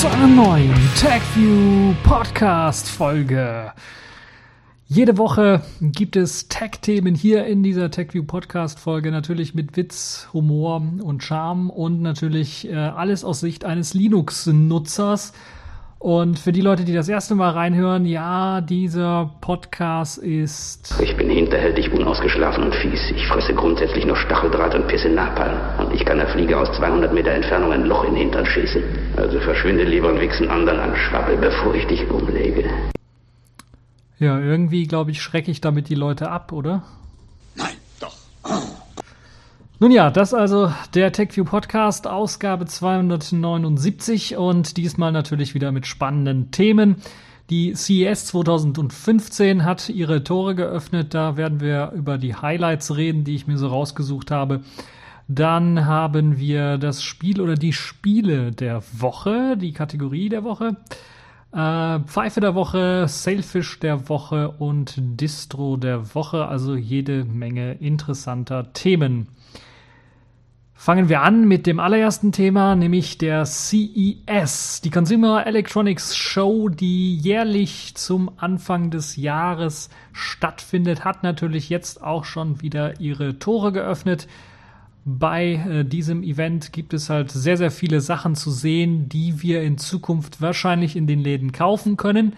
zu einer neuen TechView Podcast Folge. Jede Woche gibt es Tech-Themen hier in dieser TechView Podcast Folge, natürlich mit Witz, Humor und Charme und natürlich äh, alles aus Sicht eines Linux-Nutzers. Und für die Leute, die das erste Mal reinhören, ja, dieser Podcast ist. Ich bin hinterhältig, unausgeschlafen und fies. Ich fresse grundsätzlich nur Stacheldraht und pisse Napalm. Und ich kann der Fliege aus 200 Meter Entfernung ein Loch in den Hintern schießen. Also verschwinde lieber und wichsen anderen an Schwabbel, bevor ich dich umlege. Ja, irgendwie, glaube ich, schrecke ich damit die Leute ab, oder? Nun ja, das also der TechView Podcast, Ausgabe 279 und diesmal natürlich wieder mit spannenden Themen. Die CES 2015 hat ihre Tore geöffnet. Da werden wir über die Highlights reden, die ich mir so rausgesucht habe. Dann haben wir das Spiel oder die Spiele der Woche, die Kategorie der Woche. Äh, Pfeife der Woche, Sailfish der Woche und Distro der Woche. Also jede Menge interessanter Themen. Fangen wir an mit dem allerersten Thema, nämlich der CES, die Consumer Electronics Show, die jährlich zum Anfang des Jahres stattfindet, hat natürlich jetzt auch schon wieder ihre Tore geöffnet. Bei äh, diesem Event gibt es halt sehr, sehr viele Sachen zu sehen, die wir in Zukunft wahrscheinlich in den Läden kaufen können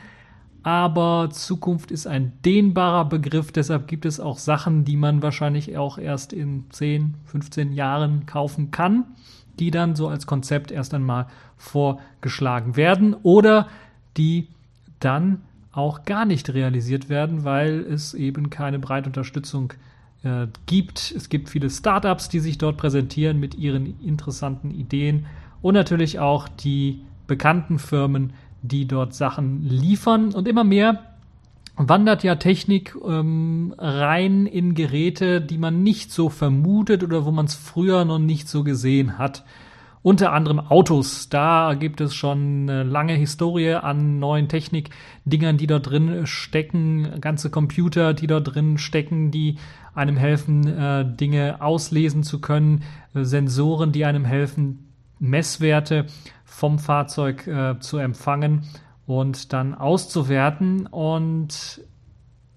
aber Zukunft ist ein dehnbarer Begriff, deshalb gibt es auch Sachen, die man wahrscheinlich auch erst in 10, 15 Jahren kaufen kann, die dann so als Konzept erst einmal vorgeschlagen werden oder die dann auch gar nicht realisiert werden, weil es eben keine breite Unterstützung äh, gibt. Es gibt viele Startups, die sich dort präsentieren mit ihren interessanten Ideen und natürlich auch die bekannten Firmen, die dort Sachen liefern. Und immer mehr wandert ja Technik ähm, rein in Geräte, die man nicht so vermutet oder wo man es früher noch nicht so gesehen hat. Unter anderem Autos. Da gibt es schon eine lange Historie an neuen Technikdingern, die dort drin stecken, ganze Computer, die dort drin stecken, die einem helfen, äh, Dinge auslesen zu können, Sensoren, die einem helfen, Messwerte vom Fahrzeug äh, zu empfangen und dann auszuwerten. Und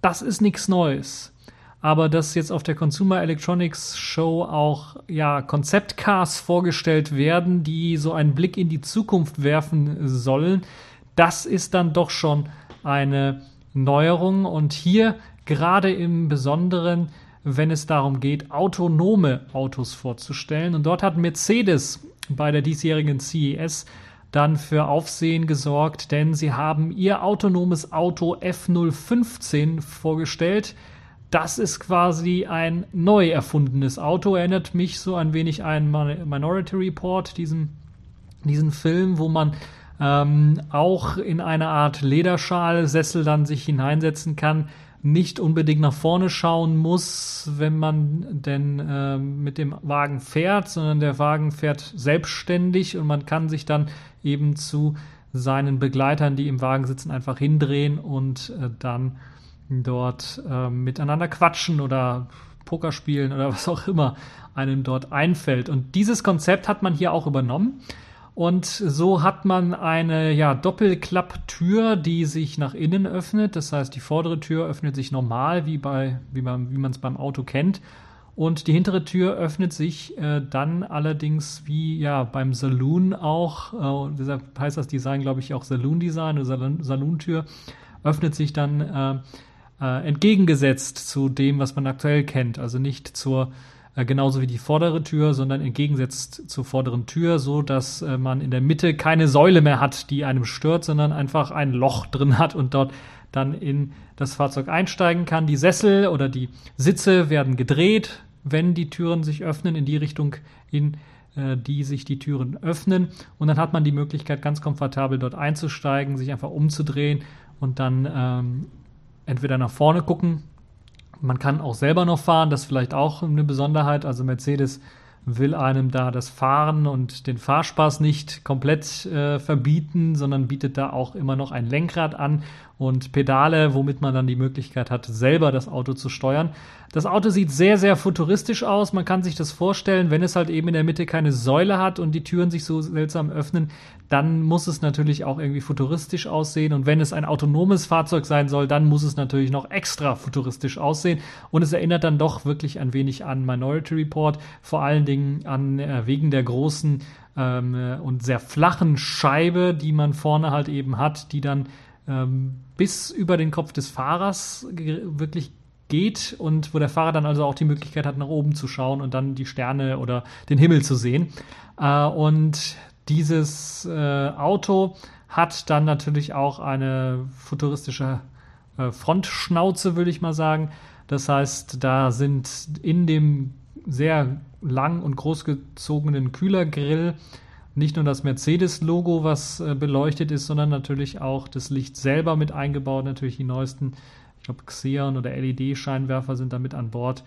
das ist nichts Neues. Aber dass jetzt auf der Consumer Electronics Show auch ja Konzeptcars vorgestellt werden, die so einen Blick in die Zukunft werfen sollen, das ist dann doch schon eine Neuerung. Und hier gerade im Besonderen, wenn es darum geht, autonome Autos vorzustellen. Und dort hat Mercedes bei der diesjährigen CES dann für Aufsehen gesorgt, denn sie haben ihr autonomes Auto F015 vorgestellt. Das ist quasi ein neu erfundenes Auto, erinnert mich so ein wenig an Minority Report, diesen, diesen Film, wo man ähm, auch in eine Art Lederschalsessel dann sich hineinsetzen kann, nicht unbedingt nach vorne schauen muss, wenn man denn äh, mit dem Wagen fährt, sondern der Wagen fährt selbstständig und man kann sich dann eben zu seinen Begleitern, die im Wagen sitzen, einfach hindrehen und äh, dann dort äh, miteinander quatschen oder Poker spielen oder was auch immer einem dort einfällt. Und dieses Konzept hat man hier auch übernommen. Und so hat man eine ja, Doppelklapptür, die sich nach innen öffnet. Das heißt, die vordere Tür öffnet sich normal, wie, bei, wie man wie es beim Auto kennt. Und die hintere Tür öffnet sich äh, dann allerdings wie ja beim Saloon auch. Äh, deshalb heißt das Design, glaube ich, auch Saloon Design oder Saloon-Tür. Öffnet sich dann äh, äh, entgegengesetzt zu dem, was man aktuell kennt. Also nicht zur äh, genauso wie die vordere Tür, sondern entgegensetzt zur vorderen Tür, so dass äh, man in der Mitte keine Säule mehr hat, die einem stört, sondern einfach ein Loch drin hat und dort dann in das Fahrzeug einsteigen kann. Die Sessel oder die Sitze werden gedreht, wenn die Türen sich öffnen in die Richtung, in äh, die sich die Türen öffnen. Und dann hat man die Möglichkeit, ganz komfortabel dort einzusteigen, sich einfach umzudrehen und dann ähm, entweder nach vorne gucken man kann auch selber noch fahren, das ist vielleicht auch eine Besonderheit. Also Mercedes will einem da das Fahren und den Fahrspaß nicht komplett äh, verbieten, sondern bietet da auch immer noch ein Lenkrad an und Pedale, womit man dann die Möglichkeit hat, selber das Auto zu steuern. Das Auto sieht sehr, sehr futuristisch aus. Man kann sich das vorstellen, wenn es halt eben in der Mitte keine Säule hat und die Türen sich so seltsam öffnen, dann muss es natürlich auch irgendwie futuristisch aussehen. Und wenn es ein autonomes Fahrzeug sein soll, dann muss es natürlich noch extra futuristisch aussehen. Und es erinnert dann doch wirklich ein wenig an Minority Report, vor allen Dingen an äh, wegen der großen ähm, äh, und sehr flachen Scheibe, die man vorne halt eben hat, die dann ähm, bis über den Kopf des Fahrers wirklich geht und wo der Fahrer dann also auch die Möglichkeit hat, nach oben zu schauen und dann die Sterne oder den Himmel zu sehen. Äh, und dieses äh, Auto hat dann natürlich auch eine futuristische äh, Frontschnauze, würde ich mal sagen. Das heißt, da sind in dem sehr lang und großgezogenen Kühlergrill nicht nur das Mercedes-Logo, was äh, beleuchtet ist, sondern natürlich auch das Licht selber mit eingebaut. Natürlich die neuesten, ich glaube, Xeon oder LED-Scheinwerfer sind da mit an Bord.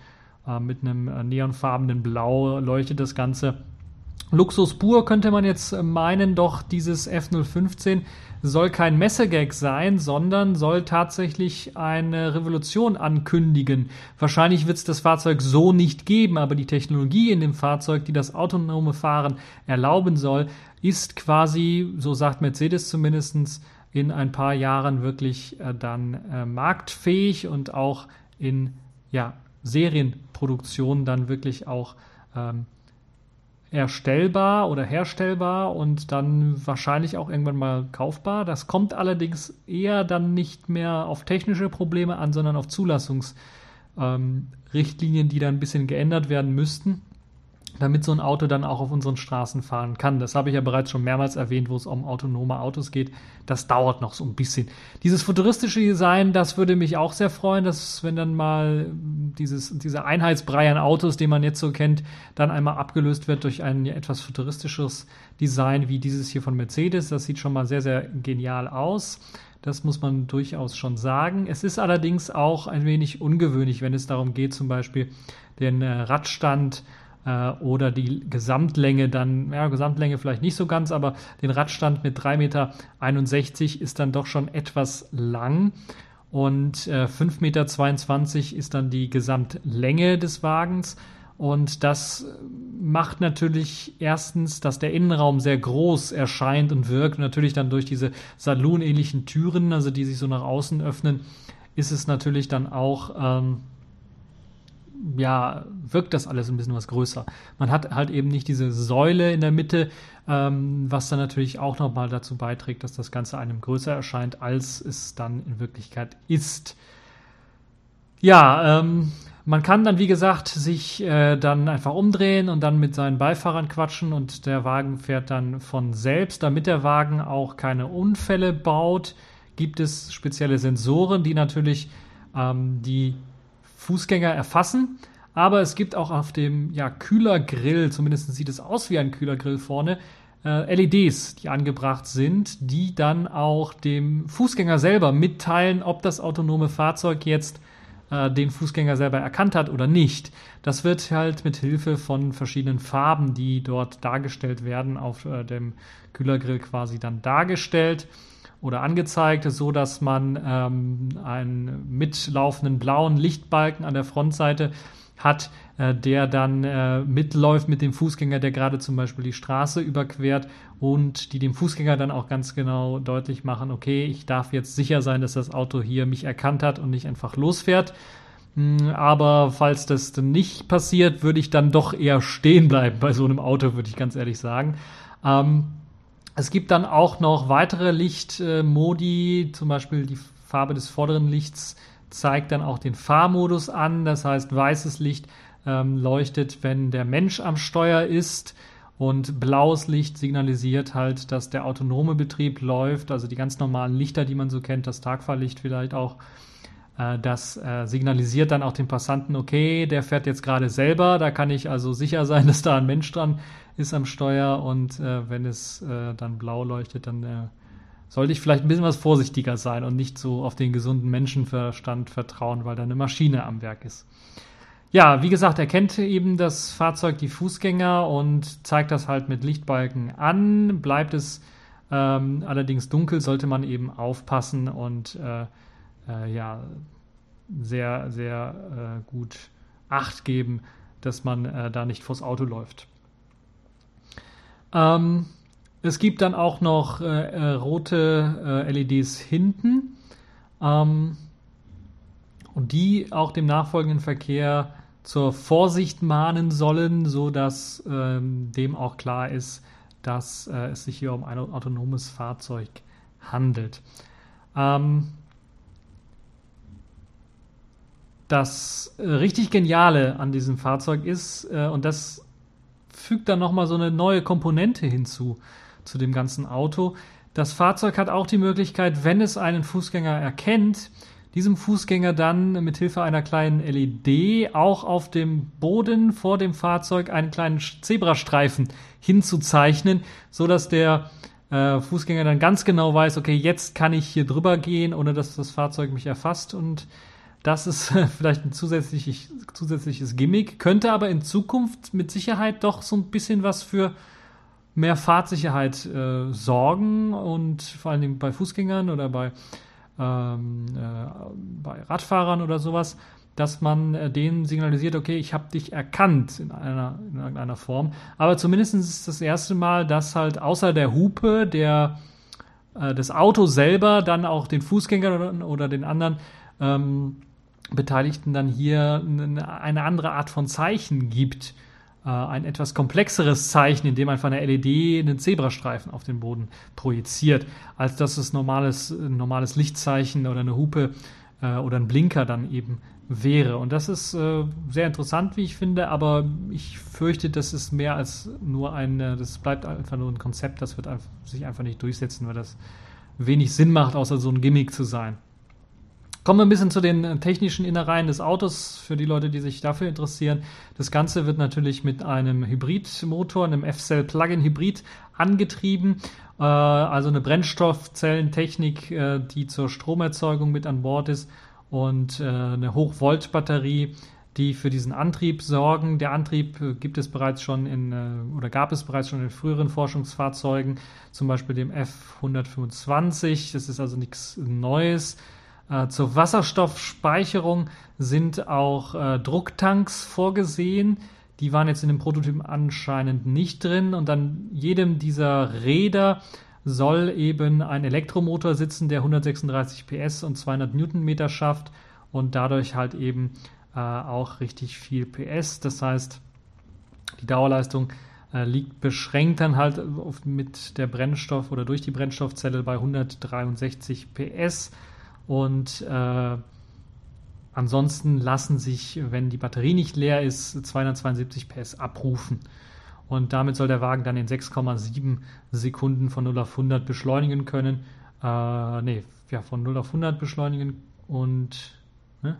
Äh, mit einem äh, neonfarbenen Blau leuchtet das Ganze. Luxus pur könnte man jetzt meinen, doch dieses F015 soll kein Messegag sein, sondern soll tatsächlich eine Revolution ankündigen. Wahrscheinlich wird es das Fahrzeug so nicht geben, aber die Technologie in dem Fahrzeug, die das autonome Fahren erlauben soll, ist quasi, so sagt Mercedes zumindest, in ein paar Jahren wirklich äh, dann äh, marktfähig und auch in ja, Serienproduktion dann wirklich auch ähm, erstellbar oder herstellbar und dann wahrscheinlich auch irgendwann mal kaufbar. Das kommt allerdings eher dann nicht mehr auf technische Probleme an, sondern auf Zulassungsrichtlinien, ähm, die dann ein bisschen geändert werden müssten damit so ein Auto dann auch auf unseren Straßen fahren kann. Das habe ich ja bereits schon mehrmals erwähnt, wo es um autonome Autos geht. Das dauert noch so ein bisschen. Dieses futuristische Design, das würde mich auch sehr freuen, dass wenn dann mal dieses, dieser Einheitsbrei an Autos, den man jetzt so kennt, dann einmal abgelöst wird durch ein etwas futuristisches Design wie dieses hier von Mercedes. Das sieht schon mal sehr, sehr genial aus. Das muss man durchaus schon sagen. Es ist allerdings auch ein wenig ungewöhnlich, wenn es darum geht, zum Beispiel den äh, Radstand äh, oder die Gesamtlänge dann, ja, Gesamtlänge vielleicht nicht so ganz, aber den Radstand mit 3,61 Meter ist dann doch schon etwas lang. Und äh, 5,22 Meter ist dann die Gesamtlänge des Wagens. Und das macht natürlich erstens, dass der Innenraum sehr groß erscheint und wirkt. Natürlich dann durch diese salonähnlichen Türen, also die sich so nach außen öffnen, ist es natürlich dann auch ähm, ja, wirkt das alles ein bisschen was größer. Man hat halt eben nicht diese Säule in der Mitte, ähm, was dann natürlich auch nochmal dazu beiträgt, dass das Ganze einem größer erscheint, als es dann in Wirklichkeit ist. Ja, ähm, man kann dann, wie gesagt, sich äh, dann einfach umdrehen und dann mit seinen Beifahrern quatschen und der Wagen fährt dann von selbst. Damit der Wagen auch keine Unfälle baut, gibt es spezielle Sensoren, die natürlich ähm, die Fußgänger erfassen. Aber es gibt auch auf dem ja, Kühlergrill, zumindest sieht es aus wie ein Kühlergrill vorne, äh, LEDs, die angebracht sind, die dann auch dem Fußgänger selber mitteilen, ob das autonome Fahrzeug jetzt äh, den Fußgänger selber erkannt hat oder nicht. Das wird halt mit Hilfe von verschiedenen Farben, die dort dargestellt werden, auf äh, dem Kühlergrill quasi dann dargestellt oder angezeigt, so dass man ähm, einen mitlaufenden blauen Lichtbalken an der Frontseite hat, äh, der dann äh, mitläuft mit dem Fußgänger, der gerade zum Beispiel die Straße überquert und die dem Fußgänger dann auch ganz genau deutlich machen, okay, ich darf jetzt sicher sein, dass das Auto hier mich erkannt hat und nicht einfach losfährt. Hm, aber falls das nicht passiert, würde ich dann doch eher stehen bleiben bei so einem Auto, würde ich ganz ehrlich sagen. Ähm, es gibt dann auch noch weitere Lichtmodi, zum Beispiel die Farbe des vorderen Lichts zeigt dann auch den Fahrmodus an. Das heißt, weißes Licht ähm, leuchtet, wenn der Mensch am Steuer ist und blaues Licht signalisiert halt, dass der autonome Betrieb läuft. Also die ganz normalen Lichter, die man so kennt, das Tagfahrlicht vielleicht auch. Äh, das äh, signalisiert dann auch den Passanten, okay, der fährt jetzt gerade selber. Da kann ich also sicher sein, dass da ein Mensch dran ist am Steuer und äh, wenn es dann blau leuchtet, dann sollte ich vielleicht ein bisschen was vorsichtiger sein und nicht so auf den gesunden Menschenverstand vertrauen, weil da eine Maschine am Werk ist. Ja, wie gesagt, erkennt eben das Fahrzeug die Fußgänger und zeigt das halt mit Lichtbalken an. Bleibt es ähm, allerdings dunkel, sollte man eben aufpassen und äh, äh, ja sehr, sehr äh, gut Acht geben, dass man äh, da nicht vors Auto läuft. Ähm, Es gibt dann auch noch äh, äh rote äh, LEDs hinten ähm, und die auch dem nachfolgenden Verkehr zur Vorsicht mahnen sollen, so dass ähm, dem auch klar ist, dass äh, es sich hier um ein autonomes Fahrzeug handelt. Ähm, das äh, richtig Geniale an diesem Fahrzeug ist, äh, und das fügt dann nochmal so eine neue Komponente hinzu zu dem ganzen Auto. Das Fahrzeug hat auch die Möglichkeit, wenn es einen Fußgänger erkennt, diesem Fußgänger dann mit Hilfe einer kleinen LED auch auf dem Boden vor dem Fahrzeug einen kleinen Zebrastreifen hinzuzeichnen, so dass der äh, Fußgänger dann ganz genau weiß, okay, jetzt kann ich hier drüber gehen, ohne dass das Fahrzeug mich erfasst und das ist vielleicht ein zusätzliches, zusätzliches Gimmick, könnte aber in Zukunft mit Sicherheit doch so ein bisschen was für mehr Fahrtsicherheit äh, sorgen und vor allen Dingen bei Fußgängern oder bei ähm, äh, bei Radfahrern oder sowas, dass man äh, denen signalisiert, okay, ich habe dich erkannt in einer in irgendeiner Form. Aber zumindest ist es das erste Mal, dass halt außer der Hupe der äh, das Auto selber dann auch den Fußgänger oder, oder den anderen ähm, Beteiligten dann hier eine, andere Art von Zeichen gibt äh, ein etwas komplexeres Zeichen, indem man von der LED einen Zebrastreifen auf den Boden projiziert, als dass es normales, ein normales Lichtzeichen oder eine Hupe äh, oder ein Blinker dann eben wäre. Und das ist äh, sehr interessant, wie ich finde, aber ich fürchte, das ist mehr als nur ein, das bleibt einfach nur ein Konzept, das wird sich einfach nicht durchsetzen, weil das wenig Sinn macht, außer so ein Gimmick zu sein. Kommen wir ein bisschen zu den äh, technischen Innereien des Autos für die Leute, die sich dafür interessieren. Das Ganze wird natürlich mit einem Hybridmotor, einem F-Cell Plug-in Hybrid angetrieben. Äh, also eine Brennstoffzellentechnik, äh, die zur Stromerzeugung mit an Bord ist und eine Hochvolt-Batterie, die für diesen Antrieb sorgen. Der Antrieb gibt es bereits schon in oder gab es bereits schon in früheren Forschungsfahrzeugen, zum Beispiel dem F125. Das ist also nichts Neues. Äh, zur Wasserstoffspeicherung sind auch äh, Drucktanks vorgesehen. Die waren jetzt in dem Prototypen anscheinend nicht drin. Und an jedem dieser Räder soll eben ein Elektromotor sitzen, der 136 PS und 200 Newtonmeter schafft und dadurch halt eben äh, auch richtig viel PS. Das heißt, die Dauerleistung äh, liegt beschränkt dann halt mit der Brennstoff oder durch die Brennstoffzelle bei 163 PS. Und äh, ansonsten lassen sich, wenn die Batterie nicht leer ist, 272 PS abrufen. Und damit soll der Wagen dann in 6,7 Sekunden von 0 auf 100 beschleunigen können. Äh, nee, ja, von 0 auf 100 beschleunigen und ne?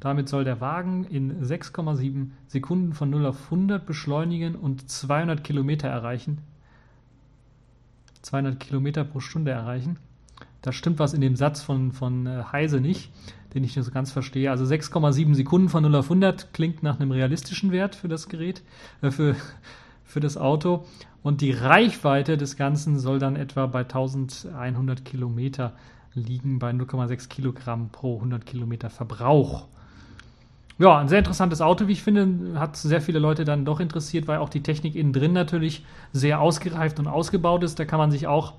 damit soll der Wagen in 6,7 Sekunden von 0 auf 100 beschleunigen und 200 Kilometer erreichen. 200 Kilometer pro Stunde erreichen da stimmt was in dem Satz von, von äh, Heise nicht, den ich nicht so ganz verstehe. Also 6,7 Sekunden von 0 auf 100 klingt nach einem realistischen Wert für das Gerät, äh, für, für das Auto. Und die Reichweite des Ganzen soll dann etwa bei 1100 Kilometer liegen, bei 0,6 Kilogramm pro 100 Kilometer Verbrauch. Ja, ein sehr interessantes Auto, wie ich finde, hat sehr viele Leute dann doch interessiert, weil auch die Technik innen drin natürlich sehr ausgereift und ausgebaut ist. Da kann man sich auch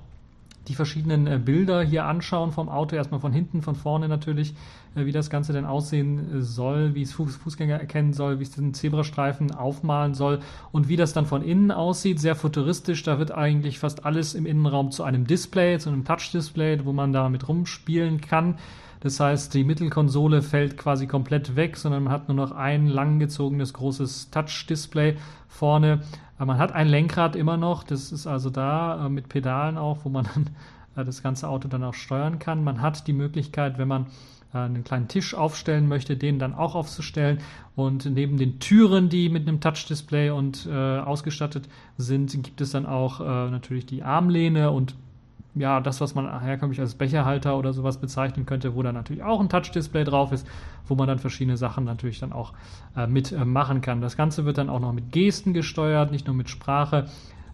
die verschiedenen äh, Bilder hier anschauen vom Auto, erstmal von hinten, von vorne natürlich, äh, wie das Ganze denn aussehen äh, soll, wie es Fuß, Fußgänger erkennen soll, wie es den Zebrastreifen aufmalen soll und wie das dann von innen aussieht. Sehr futuristisch, da wird eigentlich fast alles im Innenraum zu einem Display, zu einem Touch-Display, wo man da mit rumspielen kann. Das heißt, die Mittelkonsole fällt quasi komplett weg, sondern man hat nur noch ein langgezogenes großes Touch-Display vorne aber man hat ein Lenkrad immer noch, das ist also da äh, mit Pedalen auch, wo man dann äh, das ganze Auto dann auch steuern kann. Man hat die Möglichkeit, wenn man äh, einen kleinen Tisch aufstellen möchte, den dann auch aufzustellen. Und neben den Türen, die mit einem Touch-Display und äh, ausgestattet sind, gibt es dann auch äh, natürlich die Armlehne und ja, das, was man herkömmlich als Becherhalter oder sowas bezeichnen könnte, wo dann natürlich auch ein Touch-Display drauf ist, wo man dann verschiedene Sachen natürlich dann auch äh, mitmachen äh, kann. Das Ganze wird dann auch noch mit Gesten gesteuert, nicht nur mit Sprache.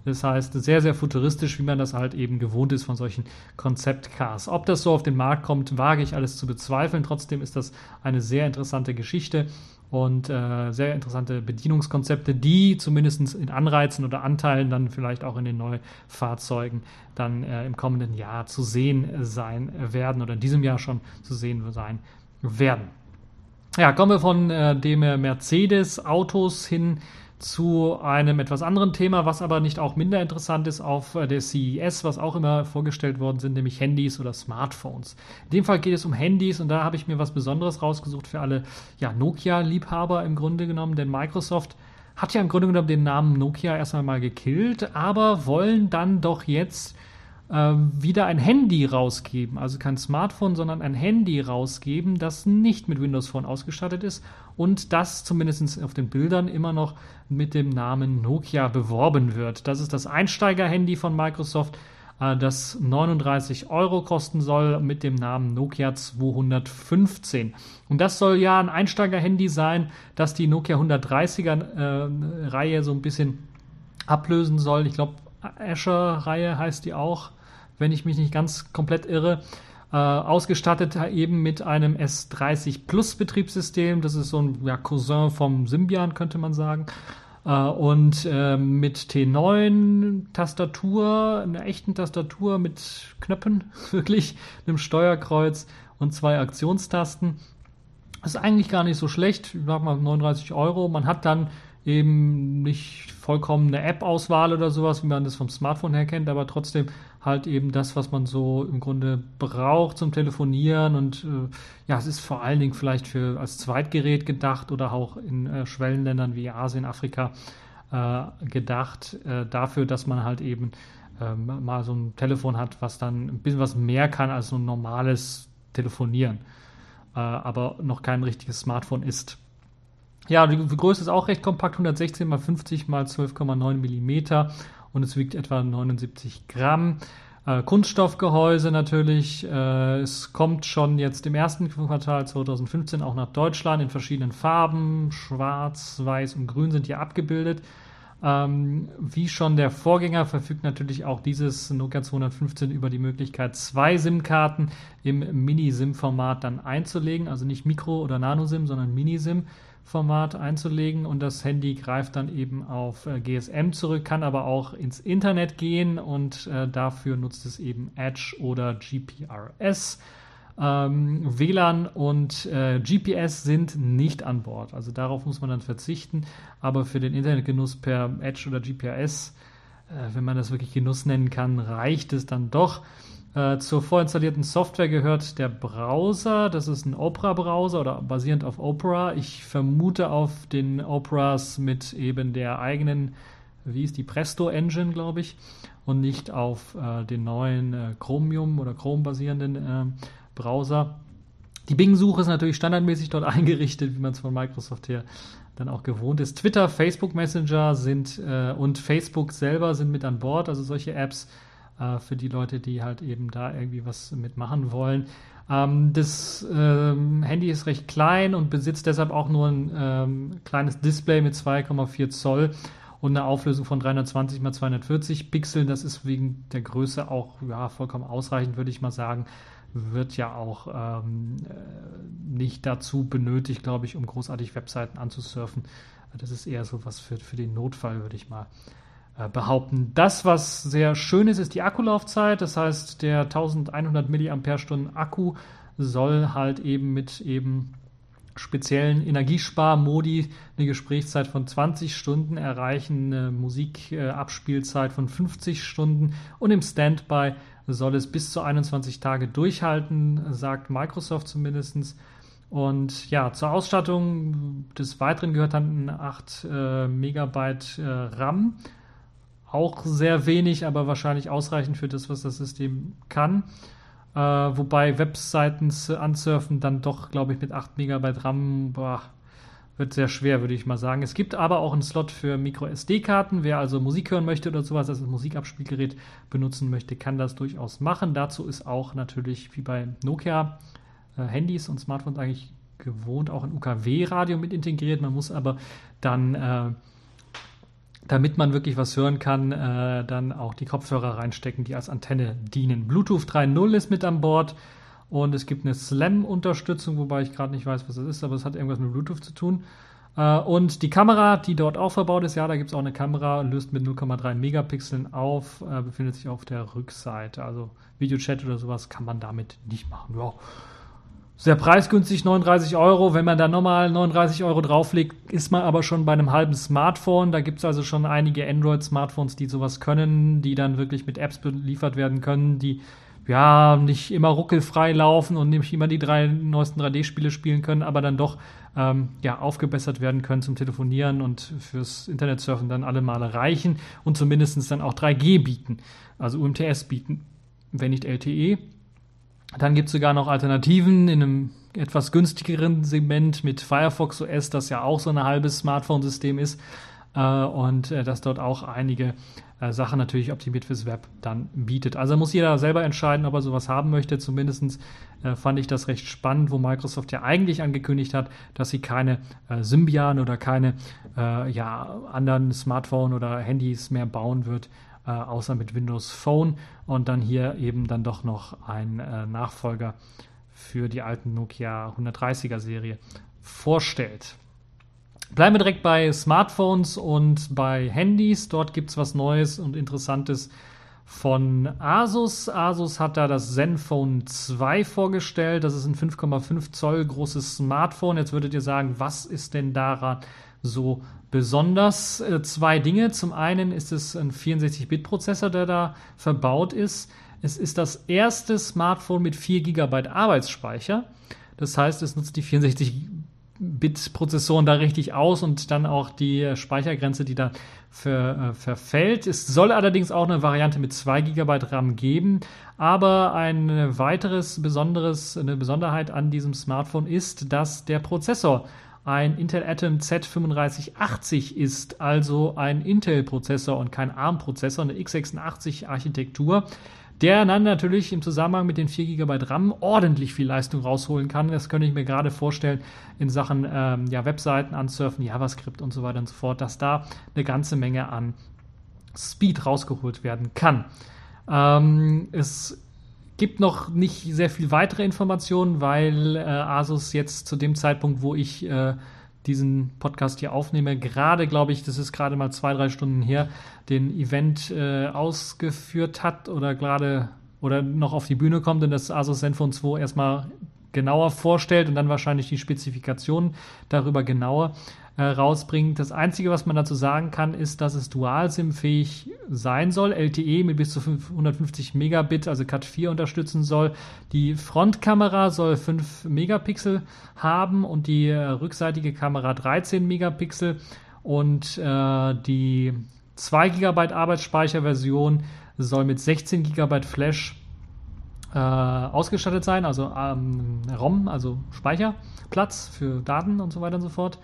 Das heißt, sehr, sehr futuristisch, wie man das halt eben gewohnt ist von solchen Konzeptcars. Ob das so auf den Markt kommt, wage ich alles zu bezweifeln. Trotzdem ist das eine sehr interessante Geschichte und äh, sehr interessante Bedienungskonzepte, die zumindest in Anreizen oder Anteilen dann vielleicht auch in den Neufahrzeugen dann äh, im kommenden Jahr zu sehen sein werden oder in diesem Jahr schon zu sehen sein werden. Ja, kommen wir von äh, dem Mercedes-Autos hin zu einem etwas anderen Thema, was aber nicht auch minder interessant ist auf äh, der CES, was auch immer vorgestellt worden sind, nämlich Handys oder Smartphones. In dem Fall geht es um Handys und da habe ich mir was Besonderes rausgesucht für alle ja, Nokia-Liebhaber im Grunde genommen, denn Microsoft hat ja im Grunde genommen den Namen Nokia erstmal mal gekillt, aber wollen dann doch jetzt wieder ein Handy rausgeben, also kein Smartphone, sondern ein Handy rausgeben, das nicht mit Windows Phone ausgestattet ist und das zumindest auf den Bildern immer noch mit dem Namen Nokia beworben wird. Das ist das Einsteiger-Handy von Microsoft, äh, das 39 Euro kosten soll mit dem Namen Nokia 215. Und das soll ja ein Einsteiger-Handy sein, das die Nokia 130er-Reihe äh, so ein bisschen ablösen soll. Ich glaube, Azure-Reihe heißt die auch, wenn ich mich nicht ganz komplett irre. Äh, ausgestattet eben mit einem S30 Plus Betriebssystem. Das ist so ein ja, Cousin vom Symbian, könnte man sagen. Äh, und äh, mit T9 Tastatur, einer echten Tastatur mit Knöpfen, wirklich, einem Steuerkreuz und zwei Aktionstasten. ist eigentlich gar nicht so schlecht. Ich sag mal 39 Euro. Man hat dann eben nicht vollkommen eine App-Auswahl oder sowas, wie man das vom Smartphone her kennt, aber trotzdem halt eben das, was man so im Grunde braucht zum Telefonieren und äh, ja, es ist vor allen Dingen vielleicht für als Zweitgerät gedacht oder auch in äh, Schwellenländern wie Asien, Afrika äh, gedacht, äh, dafür, dass man halt eben ähm, mal so ein Telefon hat, was dann ein bisschen was mehr kann als so ein normales Telefonieren, äh, aber noch kein richtiges Smartphone ist. Ja, die Größe ist auch recht kompakt, 116 x 50 x 12,9 Millimeter und es wiegt etwa 79 Gramm. Äh, Kunststoffgehäuse natürlich. Äh, es kommt schon jetzt im ersten Quartal 2015 auch nach Deutschland in verschiedenen Farben. Schwarz, Weiß und Grün sind hier abgebildet. Ähm, wie schon der Vorgänger verfügt natürlich auch dieses Nokia 215 über die Möglichkeit, zwei SIM-Karten im Mini-SIM-Format dann einzulegen. Also nicht Micro- oder Nano-SIM, sondern Mini-SIM. Format einzulegen und das Handy greift dann eben auf äh, GSM zurück, kann aber auch ins Internet gehen und äh, dafür nutzt es eben Edge oder GPRS. Ähm, WLAN und äh, GPS sind nicht an Bord, also darauf muss man dann verzichten, aber für den Internetgenuss per Edge oder GPRS, äh, wenn man das wirklich Genuss nennen kann, reicht es dann doch. Äh, zur vorinstallierten Software gehört der Browser. Das ist ein Opera-Browser oder basierend auf Opera. Ich vermute auf den Operas mit eben der eigenen, wie ist die Presto Engine, glaube ich, und nicht auf äh, den neuen äh, Chromium oder Chrome-basierenden äh, Browser. Die Bing-Suche ist natürlich standardmäßig dort eingerichtet, wie man es von Microsoft her dann auch gewohnt ist. Twitter, Facebook Messenger sind äh, und Facebook selber sind mit an Bord, also solche Apps äh, für die Leute, die halt eben da irgendwie was mitmachen wollen. Ähm, das ähm, Handy ist recht klein und besitzt deshalb auch nur ein ähm, kleines Display mit 2,4 Zoll und eine Auflösung von 320 x 240 Pixeln. Das ist wegen der Größe auch ja, vollkommen ausreichend, würde ich mal sagen. Wird ja auch ähm, äh, nicht dazu benötigt, glaube ich, um großartig Webseiten anzusurfen. Das ist eher so was für, für den Notfall, würde ich mal behaupten. Das, was sehr schön ist, ist die Akkulaufzeit. Das heißt, der 1100 mAh Akku soll halt eben mit eben speziellen Energiesparmodi eine Gesprächszeit von 20 Stunden erreichen, eine Musikabspielzeit von 50 Stunden und im Standby soll es bis zu 21 Tage durchhalten, sagt Microsoft zumindest. Und ja, zur Ausstattung des Weiteren gehört dann ein 8 äh, Megabyte äh, RAM auch sehr wenig, aber wahrscheinlich ausreichend für das, was das System kann. Äh, wobei Webseiten ansurfen dann doch, glaube ich, mit 8 Megabyte RAM boah, wird sehr schwer, würde ich mal sagen. Es gibt aber auch einen Slot für Micro-SD-Karten. Wer also Musik hören möchte oder sowas, also ein Musikabspielgerät benutzen möchte, kann das durchaus machen. Dazu ist auch natürlich wie bei Nokia äh, Handys und Smartphones eigentlich gewohnt auch ein UKW-Radio mit integriert. Man muss aber dann äh, damit man wirklich was hören kann, äh, dann auch die Kopfhörer reinstecken, die als Antenne dienen. Bluetooth 3.0 ist mit an Bord und es gibt eine Slam-Unterstützung, wobei ich gerade nicht weiß, was das ist, aber es hat irgendwas mit Bluetooth zu tun. Äh, und die Kamera, die dort auch verbaut ist, ja, da gibt es auch eine Kamera, löst mit 0,3 Megapixeln auf, äh, befindet sich auf der Rückseite. Also Videochat oder sowas kann man damit nicht machen. Ja sehr preisgünstig, 39 Euro. Wenn man da nochmal 39 Euro drauflegt, ist man aber schon bei einem halben Smartphone. Da gibt es also schon einige Android-Smartphones, die sowas können, die dann wirklich mit Apps beliefert werden können, die ja nicht immer ruckelfrei laufen und nicht immer die drei neuesten 3D-Spiele spielen können, aber dann doch ähm, ja, aufgebessert werden können zum Telefonieren und fürs Internetsurfen dann alle Male reichen und zumindest dann auch 3G bieten, also UMTS bieten, wenn nicht LTE. Dann gibt es sogar noch Alternativen in einem etwas günstigeren Segment mit Firefox OS, das ja auch so ein halbes Smartphone-System ist äh, und äh, das dort auch einige äh, Sachen natürlich optimiert fürs Web dann bietet. Also muss jeder selber entscheiden, ob er sowas haben möchte. Zumindest äh, fand ich das recht spannend, wo Microsoft ja eigentlich angekündigt hat, dass sie keine äh, Symbian oder keine äh, ja, anderen Smartphone oder Handys mehr bauen wird, äh, außer mit Windows Phone und dann hier eben dann doch noch ein äh, Nachfolger für die alten Nokia 130er Serie vorstellt. Bleiben wir direkt bei Smartphones und bei Handys. Dort gibt es was Neues und Interessantes von Asus. Asus hat da das Zenfone 2 vorgestellt. Das ist ein 5,5 Zoll großes Smartphone. Jetzt würdet ihr sagen, was ist denn daran so besonders? Äh, zwei Dinge. Zum einen ist es ein 64-Bit-Prozessor, der da verbaut ist. Es ist das erste Smartphone mit 4 GB Arbeitsspeicher. Das heißt, es nutzt die 64 Bit-Prozessoren da richtig aus und dann auch die Speichergrenze, die da ver, äh, verfällt. Es soll allerdings auch eine Variante mit 2 GB RAM geben, aber ein weiteres besonderes, eine Besonderheit an diesem Smartphone ist, dass der Prozessor ein Intel Atom Z3580 ist, also ein Intel-Prozessor und kein ARM-Prozessor, eine x86-Architektur der dann natürlich im Zusammenhang mit den 4 GB RAM ordentlich viel Leistung rausholen kann. Das könnte ich mir gerade vorstellen in Sachen ähm, ja, Webseiten ansurfen, JavaScript und so weiter und so fort, dass da eine ganze Menge an Speed rausgeholt werden kann. Ähm, es gibt noch nicht sehr viel weitere Informationen, weil äh, Asus jetzt zu dem Zeitpunkt, wo ich äh, diesen Podcast hier aufnehme, gerade, glaube ich, das ist gerade mal zwei, drei Stunden her, den Event äh, ausgeführt hat oder gerade oder noch auf die Bühne kommt und das Asus Zenfone 2 erstmal genauer vorstellt und dann wahrscheinlich die Spezifikationen darüber genauer äh, rausbringt. Das Einzige, was man dazu sagen kann, ist, dass es Dual-SIM-fähig sein soll, LTE mit bis zu 550 Megabit, also Cat 4 unterstützen soll. Die Frontkamera soll 5 Megapixel haben und die äh, rückseitige Kamera 13 Megapixel und äh, die 2 GB Arbeitsspeicherversion soll mit 16 GB Flash äh, ausgestattet sein, also ähm, ROM, also Speicherplatz für Daten und so weiter und so fort.